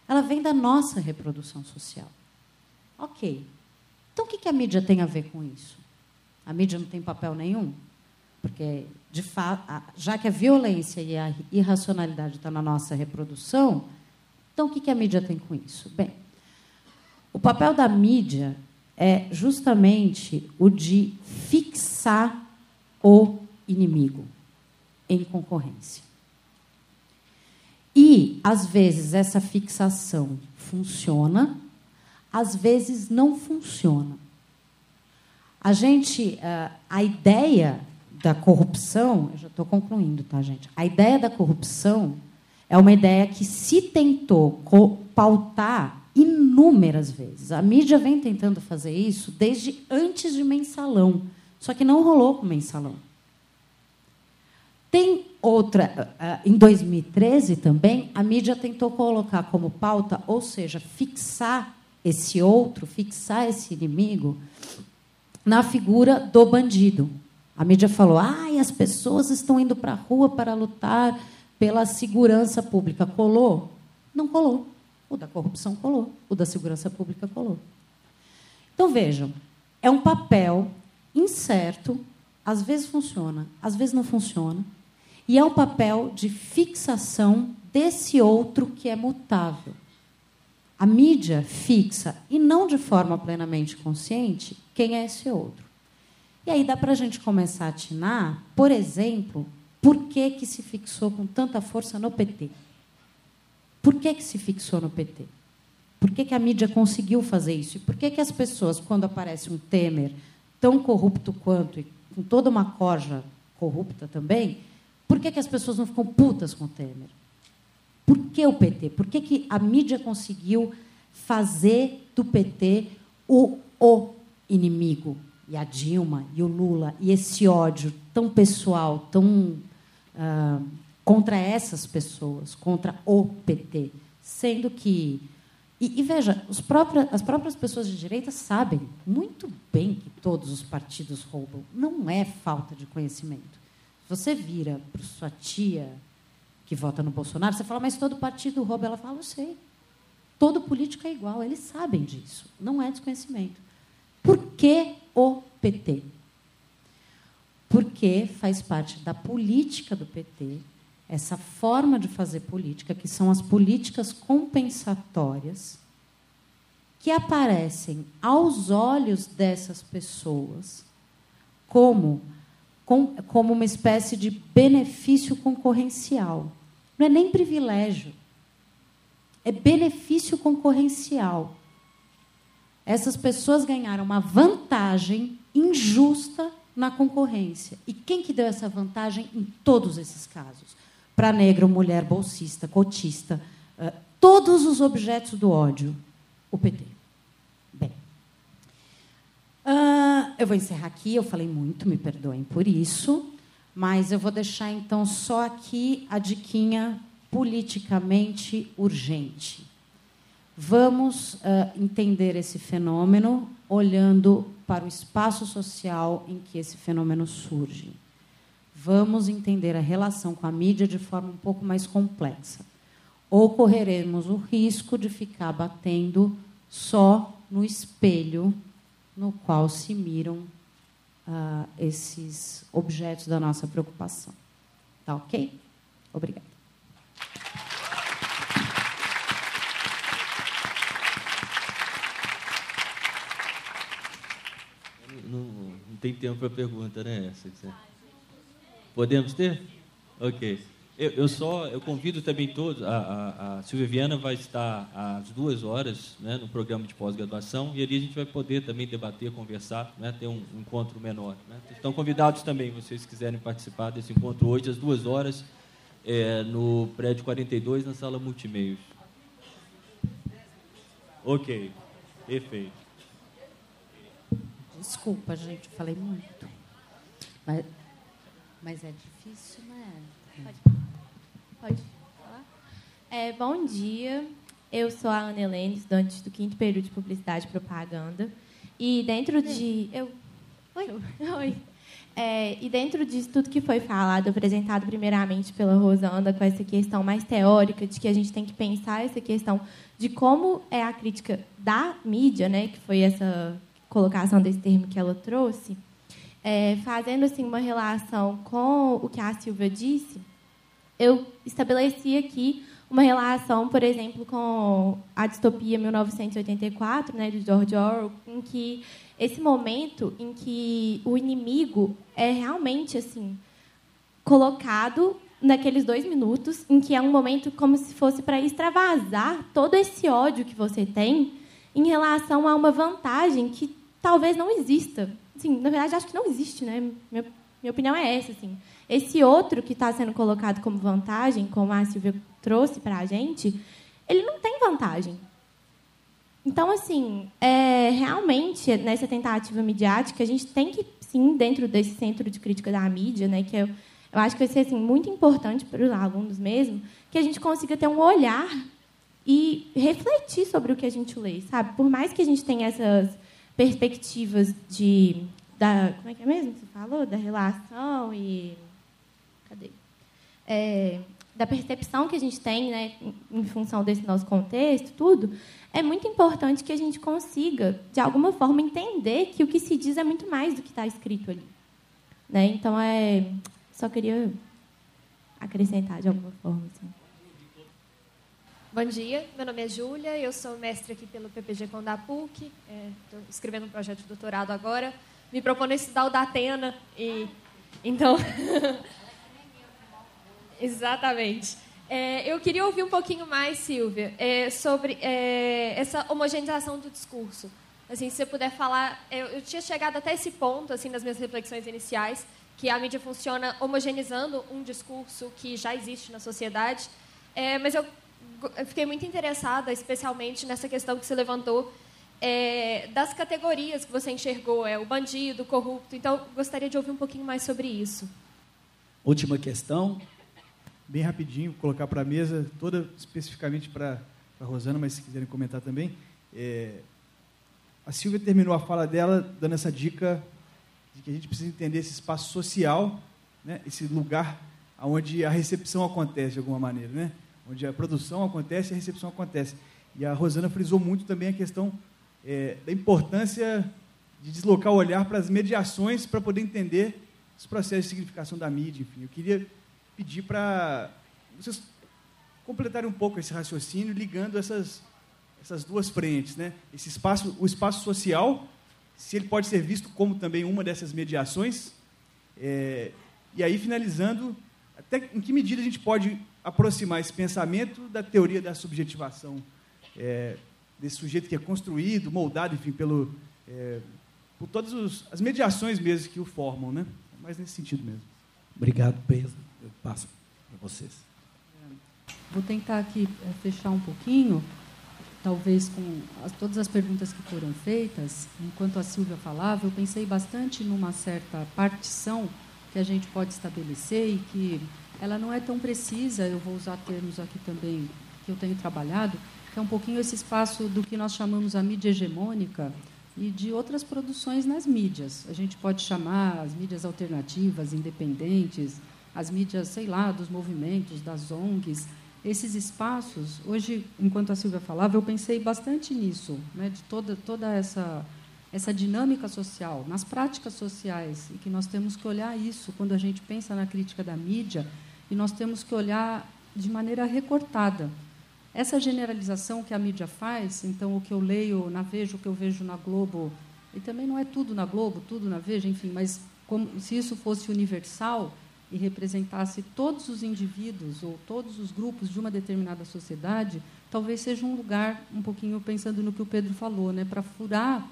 Ela vem da nossa reprodução social. Ok. Então, o que a mídia tem a ver com isso? A mídia não tem papel nenhum? Porque, de fato, já que a violência e a irracionalidade estão na nossa reprodução, então o que a mídia tem com isso? Bem, o papel da mídia é justamente o de fixar o inimigo em concorrência. E, às vezes, essa fixação funciona, às vezes não funciona. A gente, eh, a ideia da corrupção, eu já estou concluindo, tá, gente? A ideia da corrupção é uma ideia que se tentou pautar inúmeras vezes. A mídia vem tentando fazer isso desde antes de mensalão, só que não rolou com mensalão. Tem outra, eh, em 2013 também, a mídia tentou colocar como pauta, ou seja, fixar esse outro, fixar esse inimigo na figura do bandido. A mídia falou: ah, as pessoas estão indo para a rua para lutar pela segurança pública. Colou? Não colou. O da corrupção colou. O da segurança pública colou. Então vejam, é um papel incerto, às vezes funciona, às vezes não funciona, e é um papel de fixação desse outro que é mutável. A mídia fixa, e não de forma plenamente consciente, quem é esse outro. E aí dá para a gente começar a atinar, por exemplo, por que, que se fixou com tanta força no PT. Por que, que se fixou no PT? Por que, que a mídia conseguiu fazer isso? E por que, que as pessoas, quando aparece um Temer tão corrupto quanto, e com toda uma corja corrupta também, por que, que as pessoas não ficam putas com o Temer? Por que o PT? Por que, que a mídia conseguiu fazer do PT o, o inimigo? E a Dilma, e o Lula, e esse ódio tão pessoal, tão uh, contra essas pessoas, contra o PT. Sendo que. E, e veja, próprios, as próprias pessoas de direita sabem muito bem que todos os partidos roubam. Não é falta de conhecimento. Você vira para sua tia que vota no Bolsonaro, você fala, mas todo partido rouba. Ela fala, eu sei. Todo político é igual, eles sabem disso. Não é desconhecimento. Por que o PT? Porque faz parte da política do PT, essa forma de fazer política, que são as políticas compensatórias, que aparecem aos olhos dessas pessoas como, como uma espécie de benefício concorrencial. Não é nem privilégio. É benefício concorrencial. Essas pessoas ganharam uma vantagem injusta na concorrência. E quem que deu essa vantagem em todos esses casos? Para negro, mulher, bolsista, cotista, uh, todos os objetos do ódio, o PT. Bem, uh, eu vou encerrar aqui. Eu falei muito, me perdoem por isso. Mas eu vou deixar então só aqui a diquinha politicamente urgente. Vamos uh, entender esse fenômeno olhando para o espaço social em que esse fenômeno surge. Vamos entender a relação com a mídia de forma um pouco mais complexa. ou correremos o risco de ficar batendo só no espelho no qual se miram uh, esses objetos da nossa preocupação. Tá ok? Obrigada. Não, não, tem tempo para pergunta, né? Podemos ter? Ok. Eu, eu, só eu convido também todos. A, a, a, Silvia Viana vai estar às duas horas né, no programa de pós-graduação e ali a gente vai poder também debater, conversar, né, ter um, um encontro menor. Né. Estão convidados também, vocês quiserem participar desse encontro hoje às duas horas é, no prédio 42 na sala multimeios. Ok, perfeito. Desculpa, gente, falei muito. Mas, mas é difícil, né? Pode. Pode falar? É, bom dia. Eu sou a Ana Helene, estudante do quinto período de Publicidade e Propaganda. E dentro de... Eu... Oi. (laughs) Oi. É, e dentro disso tudo que foi falado, apresentado primeiramente pela Rosanda, com essa questão mais teórica, de que a gente tem que pensar essa questão de como é a crítica da mídia, né, que foi essa colocação desse termo que ela trouxe, é, fazendo assim uma relação com o que a Silvia disse, eu estabeleci aqui uma relação, por exemplo, com a distopia 1984, né, de George Orwell, em que esse momento em que o inimigo é realmente assim colocado naqueles dois minutos, em que é um momento como se fosse para extravasar todo esse ódio que você tem em relação a uma vantagem que talvez não exista. Assim, na verdade, acho que não existe, né? Minha, minha opinião é essa, assim. Esse outro que está sendo colocado como vantagem, como a Silvia trouxe para a gente, ele não tem vantagem. Então, assim, é, realmente, nessa tentativa midiática, a gente tem que, sim, dentro desse centro de crítica da mídia, né, que eu, eu acho que vai ser assim, muito importante para os alunos mesmo, que a gente consiga ter um olhar e refletir sobre o que a gente lê, sabe? Por mais que a gente tenha essas perspectivas de da como é que é mesmo que você falou da relação e cadê? É, da percepção que a gente tem, né, em função desse nosso contexto, tudo, é muito importante que a gente consiga, de alguma forma, entender que o que se diz é muito mais do que está escrito ali. Né? Então, é, só queria acrescentar de alguma forma. Assim. Bom dia, meu nome é Júlia, eu sou mestre aqui pelo PPG Condapuc, estou é, escrevendo um projeto de doutorado agora, me propondo estudar o da Atena, e então (laughs) Exatamente. É, eu queria ouvir um pouquinho mais, Silvia, é, sobre é, essa homogeneização do discurso. Assim, se você puder falar, eu, eu, tinha chegado até esse ponto, assim, nas minhas reflexões iniciais, que a mídia funciona homogeneizando um discurso que já existe na sociedade. É, mas eu, eu, fiquei muito interessada, especialmente nessa questão que você levantou é, das categorias que você enxergou, é o bandido, o corrupto. Então, gostaria de ouvir um pouquinho mais sobre isso. Última questão bem rapidinho, colocar para a mesa, toda especificamente para a Rosana, mas se quiserem comentar também. É, a Silvia terminou a fala dela dando essa dica de que a gente precisa entender esse espaço social, né, esse lugar onde a recepção acontece de alguma maneira, né, onde a produção acontece e a recepção acontece. E a Rosana frisou muito também a questão é, da importância de deslocar o olhar para as mediações para poder entender os processos de significação da mídia. Enfim, eu queria pedir para vocês completarem um pouco esse raciocínio, ligando essas, essas duas frentes. Né? Esse espaço, o espaço social, se ele pode ser visto como também uma dessas mediações, é, e aí finalizando, até em que medida a gente pode aproximar esse pensamento da teoria da subjetivação, é, desse sujeito que é construído, moldado, enfim, pelo, é, por todas os, as mediações mesmo que o formam, né? Mas nesse sentido mesmo. Obrigado, Pedro eu passo para vocês. Vou tentar aqui eh, fechar um pouquinho, talvez com as, todas as perguntas que foram feitas. Enquanto a Silvia falava, eu pensei bastante numa certa partição que a gente pode estabelecer e que ela não é tão precisa, eu vou usar termos aqui também que eu tenho trabalhado, que é um pouquinho esse espaço do que nós chamamos a mídia hegemônica e de outras produções nas mídias. A gente pode chamar as mídias alternativas, independentes, as mídias, sei lá, dos movimentos, das ONGs. esses espaços, hoje, enquanto a Silvia falava, eu pensei bastante nisso, né, de toda, toda essa, essa dinâmica social, nas práticas sociais, e que nós temos que olhar isso quando a gente pensa na crítica da mídia, e nós temos que olhar de maneira recortada. Essa generalização que a mídia faz, então, o que eu leio na Veja, o que eu vejo na Globo, e também não é tudo na Globo, tudo na Veja, enfim, mas como, se isso fosse universal, e representasse todos os indivíduos ou todos os grupos de uma determinada sociedade, talvez seja um lugar, um pouquinho pensando no que o Pedro falou, né, para furar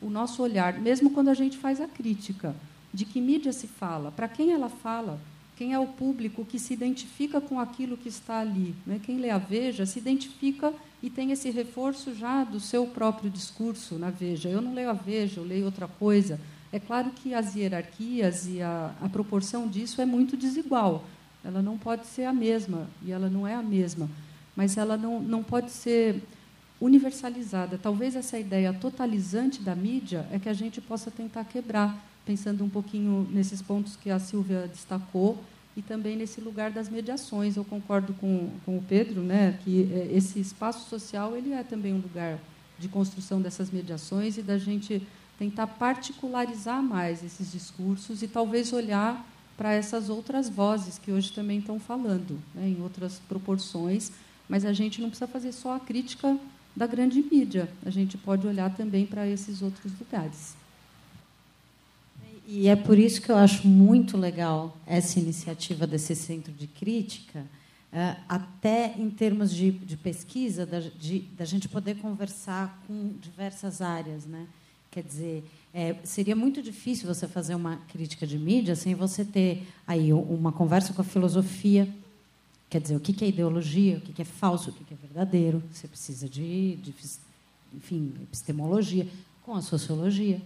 o nosso olhar, mesmo quando a gente faz a crítica, de que mídia se fala, para quem ela fala, quem é o público que se identifica com aquilo que está ali. Né? Quem lê a Veja se identifica e tem esse reforço já do seu próprio discurso na Veja. Eu não leio a Veja, eu leio outra coisa. É claro que as hierarquias e a, a proporção disso é muito desigual. Ela não pode ser a mesma, e ela não é a mesma, mas ela não, não pode ser universalizada. Talvez essa ideia totalizante da mídia é que a gente possa tentar quebrar, pensando um pouquinho nesses pontos que a Silvia destacou e também nesse lugar das mediações. Eu concordo com, com o Pedro, né, que é, esse espaço social ele é também um lugar de construção dessas mediações e da gente tentar particularizar mais esses discursos e talvez olhar para essas outras vozes que hoje também estão falando, né, em outras proporções, mas a gente não precisa fazer só a crítica da grande mídia, a gente pode olhar também para esses outros lugares. E é por isso que eu acho muito legal essa iniciativa desse centro de crítica, eh, até em termos de, de pesquisa, da, de, da gente poder conversar com diversas áreas, né? Quer dizer, é, seria muito difícil você fazer uma crítica de mídia sem você ter aí uma conversa com a filosofia. Quer dizer, o que é ideologia, o que é falso, o que é verdadeiro. Você precisa de, de enfim, epistemologia, com a sociologia.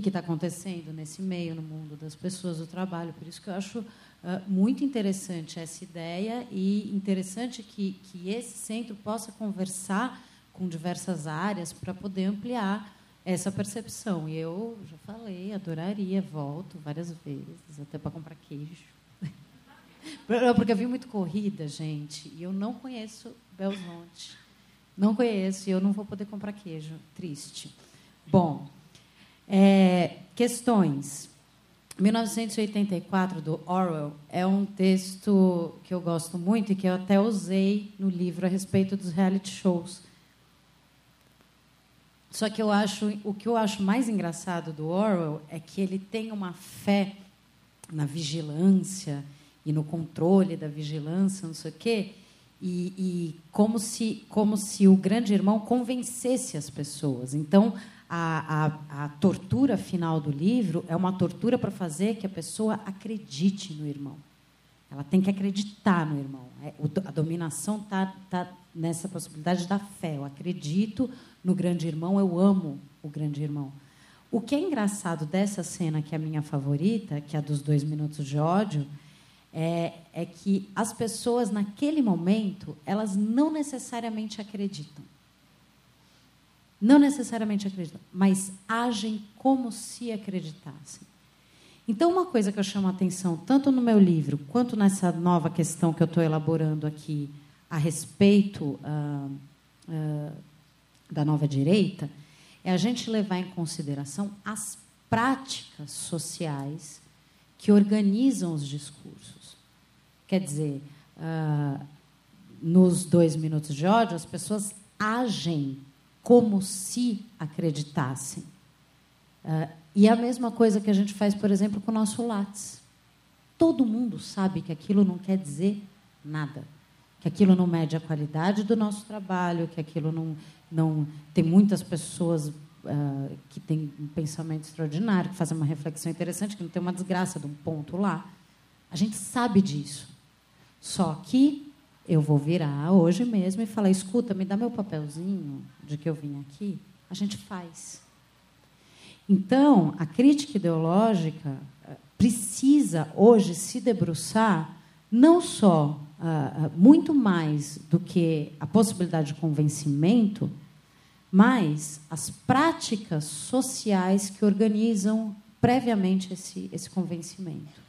Que está acontecendo nesse meio, no mundo das pessoas, do trabalho. Por isso que eu acho uh, muito interessante essa ideia e interessante que, que esse centro possa conversar com diversas áreas para poder ampliar essa percepção. E eu já falei, adoraria, volto várias vezes, até para comprar queijo. (laughs) Porque eu vi muito corrida, gente, e eu não conheço Belzonte. Não conheço e eu não vou poder comprar queijo. Triste. Bom, é, questões. 1984, do Orwell, é um texto que eu gosto muito e que eu até usei no livro a respeito dos reality shows só que eu acho, o que eu acho mais engraçado do Orwell é que ele tem uma fé na vigilância e no controle da vigilância, não sei o quê, e, e como se como se o grande irmão convencesse as pessoas. Então a, a, a tortura final do livro é uma tortura para fazer que a pessoa acredite no irmão. Ela tem que acreditar no irmão. É, a dominação está tá nessa possibilidade da fé. Eu acredito no grande irmão, eu amo o grande irmão. O que é engraçado dessa cena, que é a minha favorita, que é a dos dois minutos de ódio, é, é que as pessoas, naquele momento, elas não necessariamente acreditam. Não necessariamente acreditam, mas agem como se acreditassem. Então, uma coisa que eu chamo a atenção, tanto no meu livro, quanto nessa nova questão que eu estou elaborando aqui a respeito uh, uh, da nova direita é a gente levar em consideração as práticas sociais que organizam os discursos. Quer dizer, uh, nos dois minutos de ódio, as pessoas agem como se acreditassem. Uh, e é a mesma coisa que a gente faz, por exemplo, com o nosso Lattes. Todo mundo sabe que aquilo não quer dizer nada. Que aquilo não mede a qualidade do nosso trabalho, que aquilo não, não tem muitas pessoas uh, que têm um pensamento extraordinário, que fazem uma reflexão interessante, que não tem uma desgraça de um ponto lá. A gente sabe disso. Só que eu vou virar hoje mesmo e falar: escuta, me dá meu papelzinho de que eu vim aqui. A gente faz. Então, a crítica ideológica eh, precisa hoje se debruçar não só uh, muito mais do que a possibilidade de convencimento, mas as práticas sociais que organizam previamente esse, esse convencimento.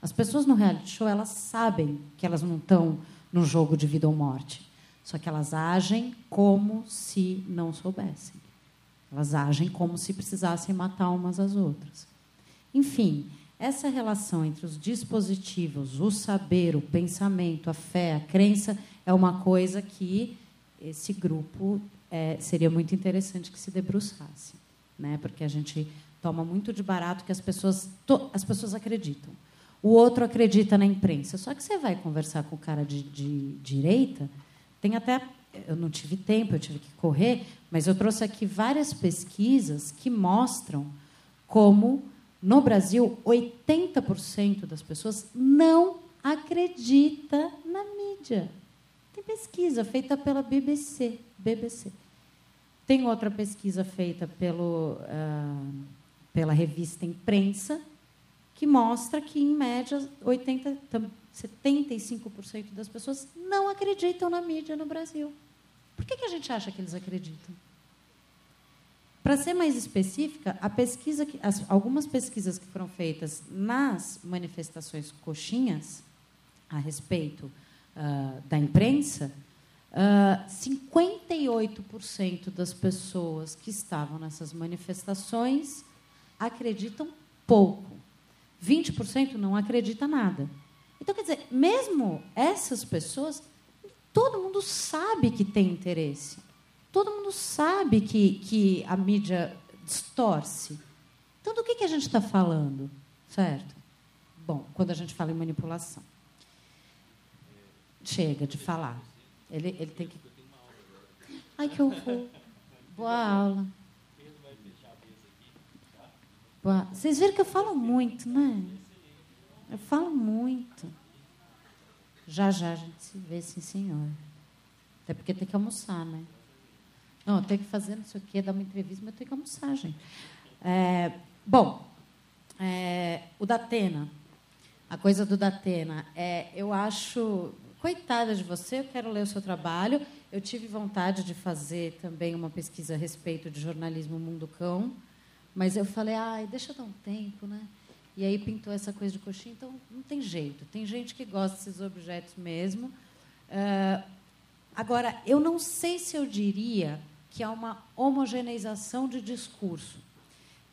As pessoas no reality show elas sabem que elas não estão num jogo de vida ou morte. Só que elas agem como se não soubessem. Elas agem como se precisassem matar umas às outras. Enfim, essa relação entre os dispositivos, o saber, o pensamento, a fé, a crença, é uma coisa que esse grupo é, seria muito interessante que se debruçasse, né? Porque a gente toma muito de barato que as pessoas as pessoas acreditam. O outro acredita na imprensa. Só que você vai conversar com o cara de, de direita, tem até eu não tive tempo, eu tive que correr, mas eu trouxe aqui várias pesquisas que mostram como no Brasil 80% das pessoas não acredita na mídia. Tem pesquisa feita pela BBC, BBC. Tem outra pesquisa feita pelo, uh, pela revista Imprensa, que mostra que, em média, 80, 75% das pessoas não acreditam na mídia no Brasil. Por que, que a gente acha que eles acreditam? Para ser mais específica, a pesquisa que, as, algumas pesquisas que foram feitas nas manifestações coxinhas a respeito uh, da imprensa, uh, ah, 58% das pessoas que estavam nessas manifestações acreditam pouco. 20% não acredita nada. Então, quer dizer, mesmo essas pessoas todo mundo sabe que tem interesse. Todo mundo sabe que, que a mídia distorce. Então, do que, que a gente está falando? Certo? Bom, quando a gente fala em manipulação. Chega de falar. Ele, ele tem que. Ai, que horror. Boa aula. Vocês viram que eu falo muito, né? Eu falo muito. Já já a gente se vê, sim, senhor. Até porque tem que almoçar, né? Não, tem que fazer não sei o quê, dar uma entrevista, mas tem que almoçar, gente. É, bom, é, o Datena. A coisa do Datena. É, eu acho. Coitada de você, eu quero ler o seu trabalho. Eu tive vontade de fazer também uma pesquisa a respeito de jornalismo Mundo Cão, mas eu falei, ai, deixa eu dar um tempo, né? E aí pintou essa coisa de coxinha. Então, não tem jeito. Tem gente que gosta desses objetos mesmo. Uh, agora, eu não sei se eu diria que há uma homogeneização de discurso.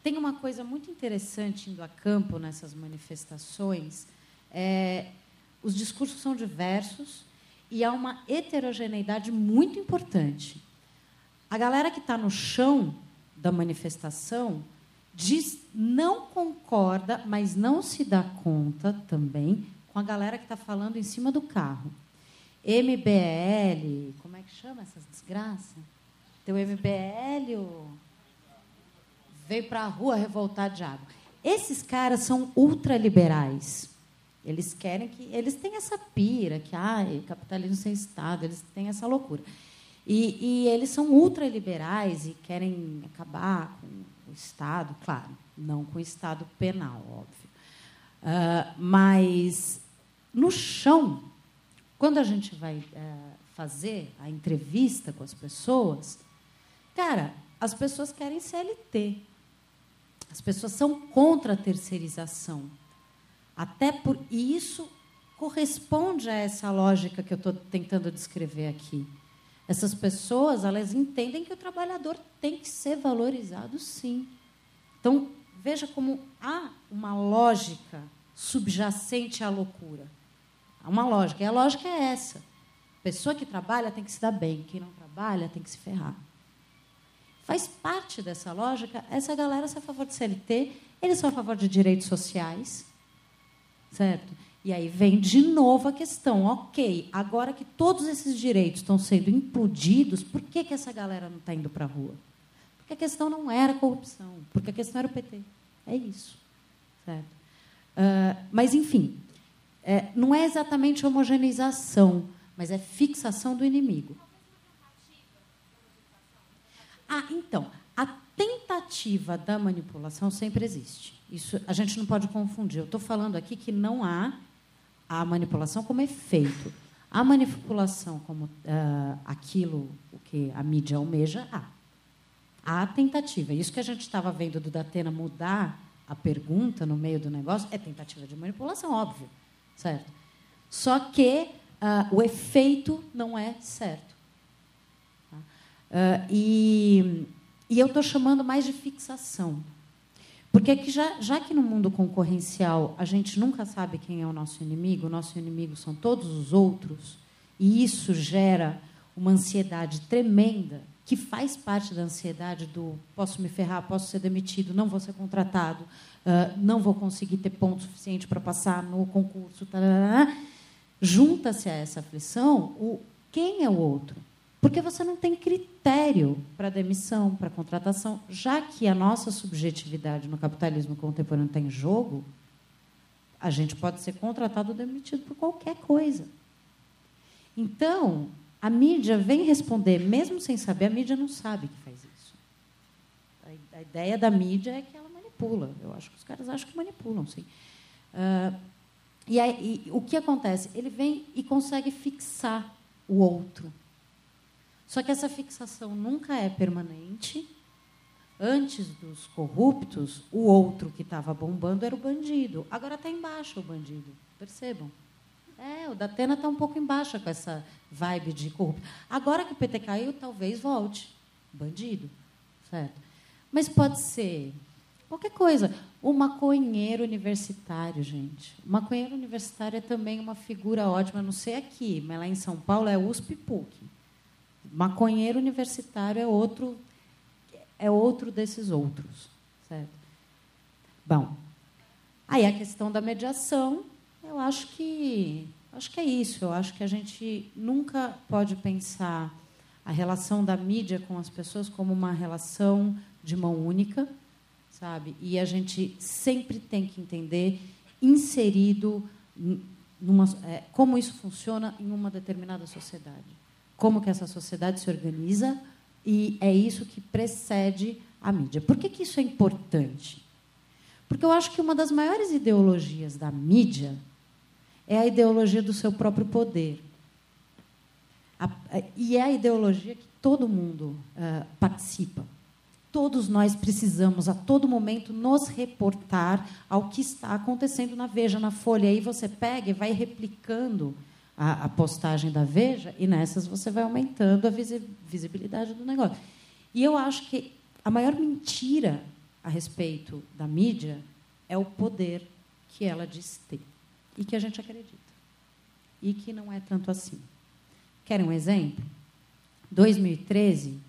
Tem uma coisa muito interessante indo a campo nessas manifestações. É, os discursos são diversos e há uma heterogeneidade muito importante. A galera que está no chão da manifestação diz, não concorda, mas não se dá conta também com a galera que está falando em cima do carro. MBL, como é que chama essas desgraças? Tem o MBL, veio para a rua revoltar diabo. Esses caras são ultraliberais. Eles querem que. Eles têm essa pira, que ai, capitalismo sem Estado, eles têm essa loucura. E, e eles são ultraliberais e querem acabar com Estado, claro, não com o Estado penal, óbvio. Uh, mas no chão, quando a gente vai uh, fazer a entrevista com as pessoas, cara, as pessoas querem CLT. As pessoas são contra a terceirização. Até por e isso corresponde a essa lógica que eu estou tentando descrever aqui. Essas pessoas, elas entendem que o trabalhador tem que ser valorizado, sim. Então, veja como há uma lógica subjacente à loucura. Há uma lógica, e a lógica é essa. A pessoa que trabalha tem que se dar bem, quem não trabalha tem que se ferrar. Faz parte dessa lógica, essa galera é a favor de CLT, eles são a favor de direitos sociais, certo? E aí vem de novo a questão, ok, agora que todos esses direitos estão sendo implodidos, por que, que essa galera não está indo para a rua? Porque a questão não era corrupção, porque a questão era o PT. É isso. Certo? Uh, mas, enfim, é, não é exatamente homogeneização, mas é fixação do inimigo. Ah, então, a tentativa da manipulação sempre existe. Isso a gente não pode confundir. Eu estou falando aqui que não há a manipulação como efeito. A manipulação como uh, aquilo o que a mídia almeja, há. Há tentativa. Isso que a gente estava vendo do Datena mudar a pergunta no meio do negócio é tentativa de manipulação, óbvio. Certo? Só que uh, o efeito não é certo. Tá? Uh, e, e eu estou chamando mais de fixação. Porque aqui já, já que no mundo concorrencial a gente nunca sabe quem é o nosso inimigo, o nosso inimigo são todos os outros, e isso gera uma ansiedade tremenda, que faz parte da ansiedade do posso me ferrar, posso ser demitido, não vou ser contratado, uh, não vou conseguir ter ponto suficiente para passar no concurso. Junta-se a essa aflição o quem é o outro. Porque você não tem critério para demissão, para contratação. Já que a nossa subjetividade no capitalismo contemporâneo está em jogo, a gente pode ser contratado ou demitido por qualquer coisa. Então, a mídia vem responder, mesmo sem saber, a mídia não sabe que faz isso. A, ideia da mídia é que ela manipula. Eu acho que os caras acham que manipulam, sim. Uh, e, aí, e o que acontece? Ele vem e consegue fixar o outro só que essa fixação nunca é permanente. Antes dos corruptos, o outro que estava bombando era o bandido. Agora está embaixo o bandido. Percebam? É, o Datena está um pouco embaixo com essa vibe de corrupto. Agora que o PT caiu, talvez volte. Bandido. Certo? Mas pode ser qualquer coisa. O maconheiro universitário, gente. O maconheiro universitário é também uma figura ótima, não sei aqui, mas lá em São Paulo é USP e PUC. Maconheiro universitário é outro é outro desses outros, certo? Bom, aí a questão da mediação, eu acho que acho que é isso. Eu acho que a gente nunca pode pensar a relação da mídia com as pessoas como uma relação de mão única, sabe? E a gente sempre tem que entender inserido numa, é, como isso funciona em uma determinada sociedade como que essa sociedade se organiza e é isso que precede a mídia. Por que, que isso é importante? Porque eu acho que uma das maiores ideologias da mídia é a ideologia do seu próprio poder. A, a, e é a ideologia que todo mundo uh, participa. Todos nós precisamos, a todo momento, nos reportar ao que está acontecendo na Veja, na Folha. Aí você pega e vai replicando a, a, postagem da Veja, e nessas você vai aumentando a visibilidade do negócio. E eu acho que a maior mentira a respeito da mídia é o poder que ela diz ter e que a gente acredita. E que não é tanto assim. Querem um exemplo? 2013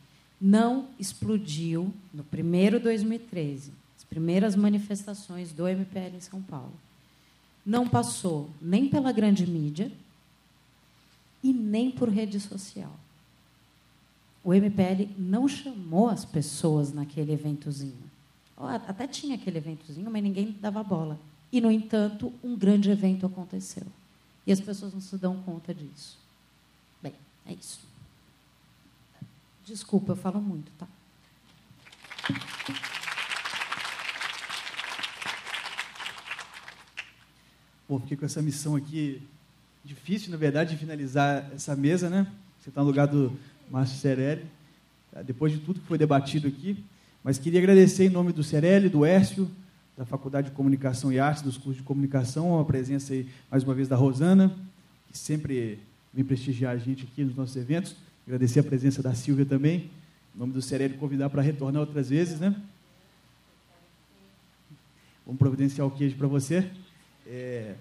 não explodiu, no primeiro 2013, as primeiras manifestações do MPL em São Paulo. Não passou nem pela grande mídia, e nem por rede social. O MPL não chamou as pessoas naquele eventozinho. Até tinha aquele eventozinho, mas ninguém dava bola. E, no entanto, um grande evento aconteceu. E as pessoas não se dão conta disso. Bem, é isso. Desculpa, eu falo muito, tá? Bom, fiquei com essa missão aqui difícil, na verdade, de finalizar essa mesa, né? Você está no lugar do Márcio Cerelli, tá? depois de tudo que foi debatido aqui. Mas queria agradecer em nome do Cerelli, do Hércio, da Faculdade de Comunicação e Artes, dos cursos de comunicação, a presença aí, mais uma vez, da Rosana, que sempre vem prestigiar a gente aqui nos nossos eventos. Agradecer a presença da Silvia também. Em nome do Cerelli, convidar para retornar outras vezes, né? Vamos providenciar o queijo para você. É,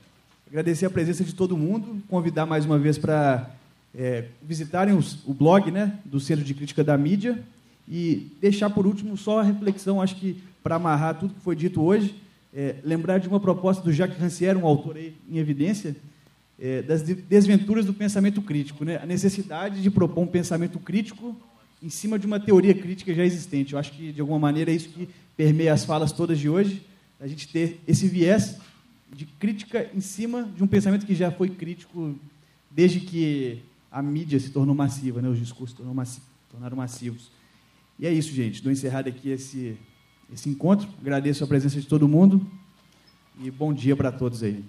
Agradecer a presença de todo mundo, convidar mais uma vez para é, visitarem os, o blog né, do Centro de Crítica da Mídia e deixar por último só a reflexão, acho que para amarrar tudo que foi dito hoje, é, lembrar de uma proposta do Jacques Rancière, um autor aí em evidência, é, das desventuras do pensamento crítico, né? a necessidade de propor um pensamento crítico em cima de uma teoria crítica já existente. Eu acho que, de alguma maneira, é isso que permeia as falas todas de hoje, a gente ter esse viés de crítica em cima de um pensamento que já foi crítico desde que a mídia se tornou massiva, né? os discursos tornou massi tornaram massivos. E é isso, gente. Dou encerrado aqui esse, esse encontro. Agradeço a presença de todo mundo e bom dia para todos aí.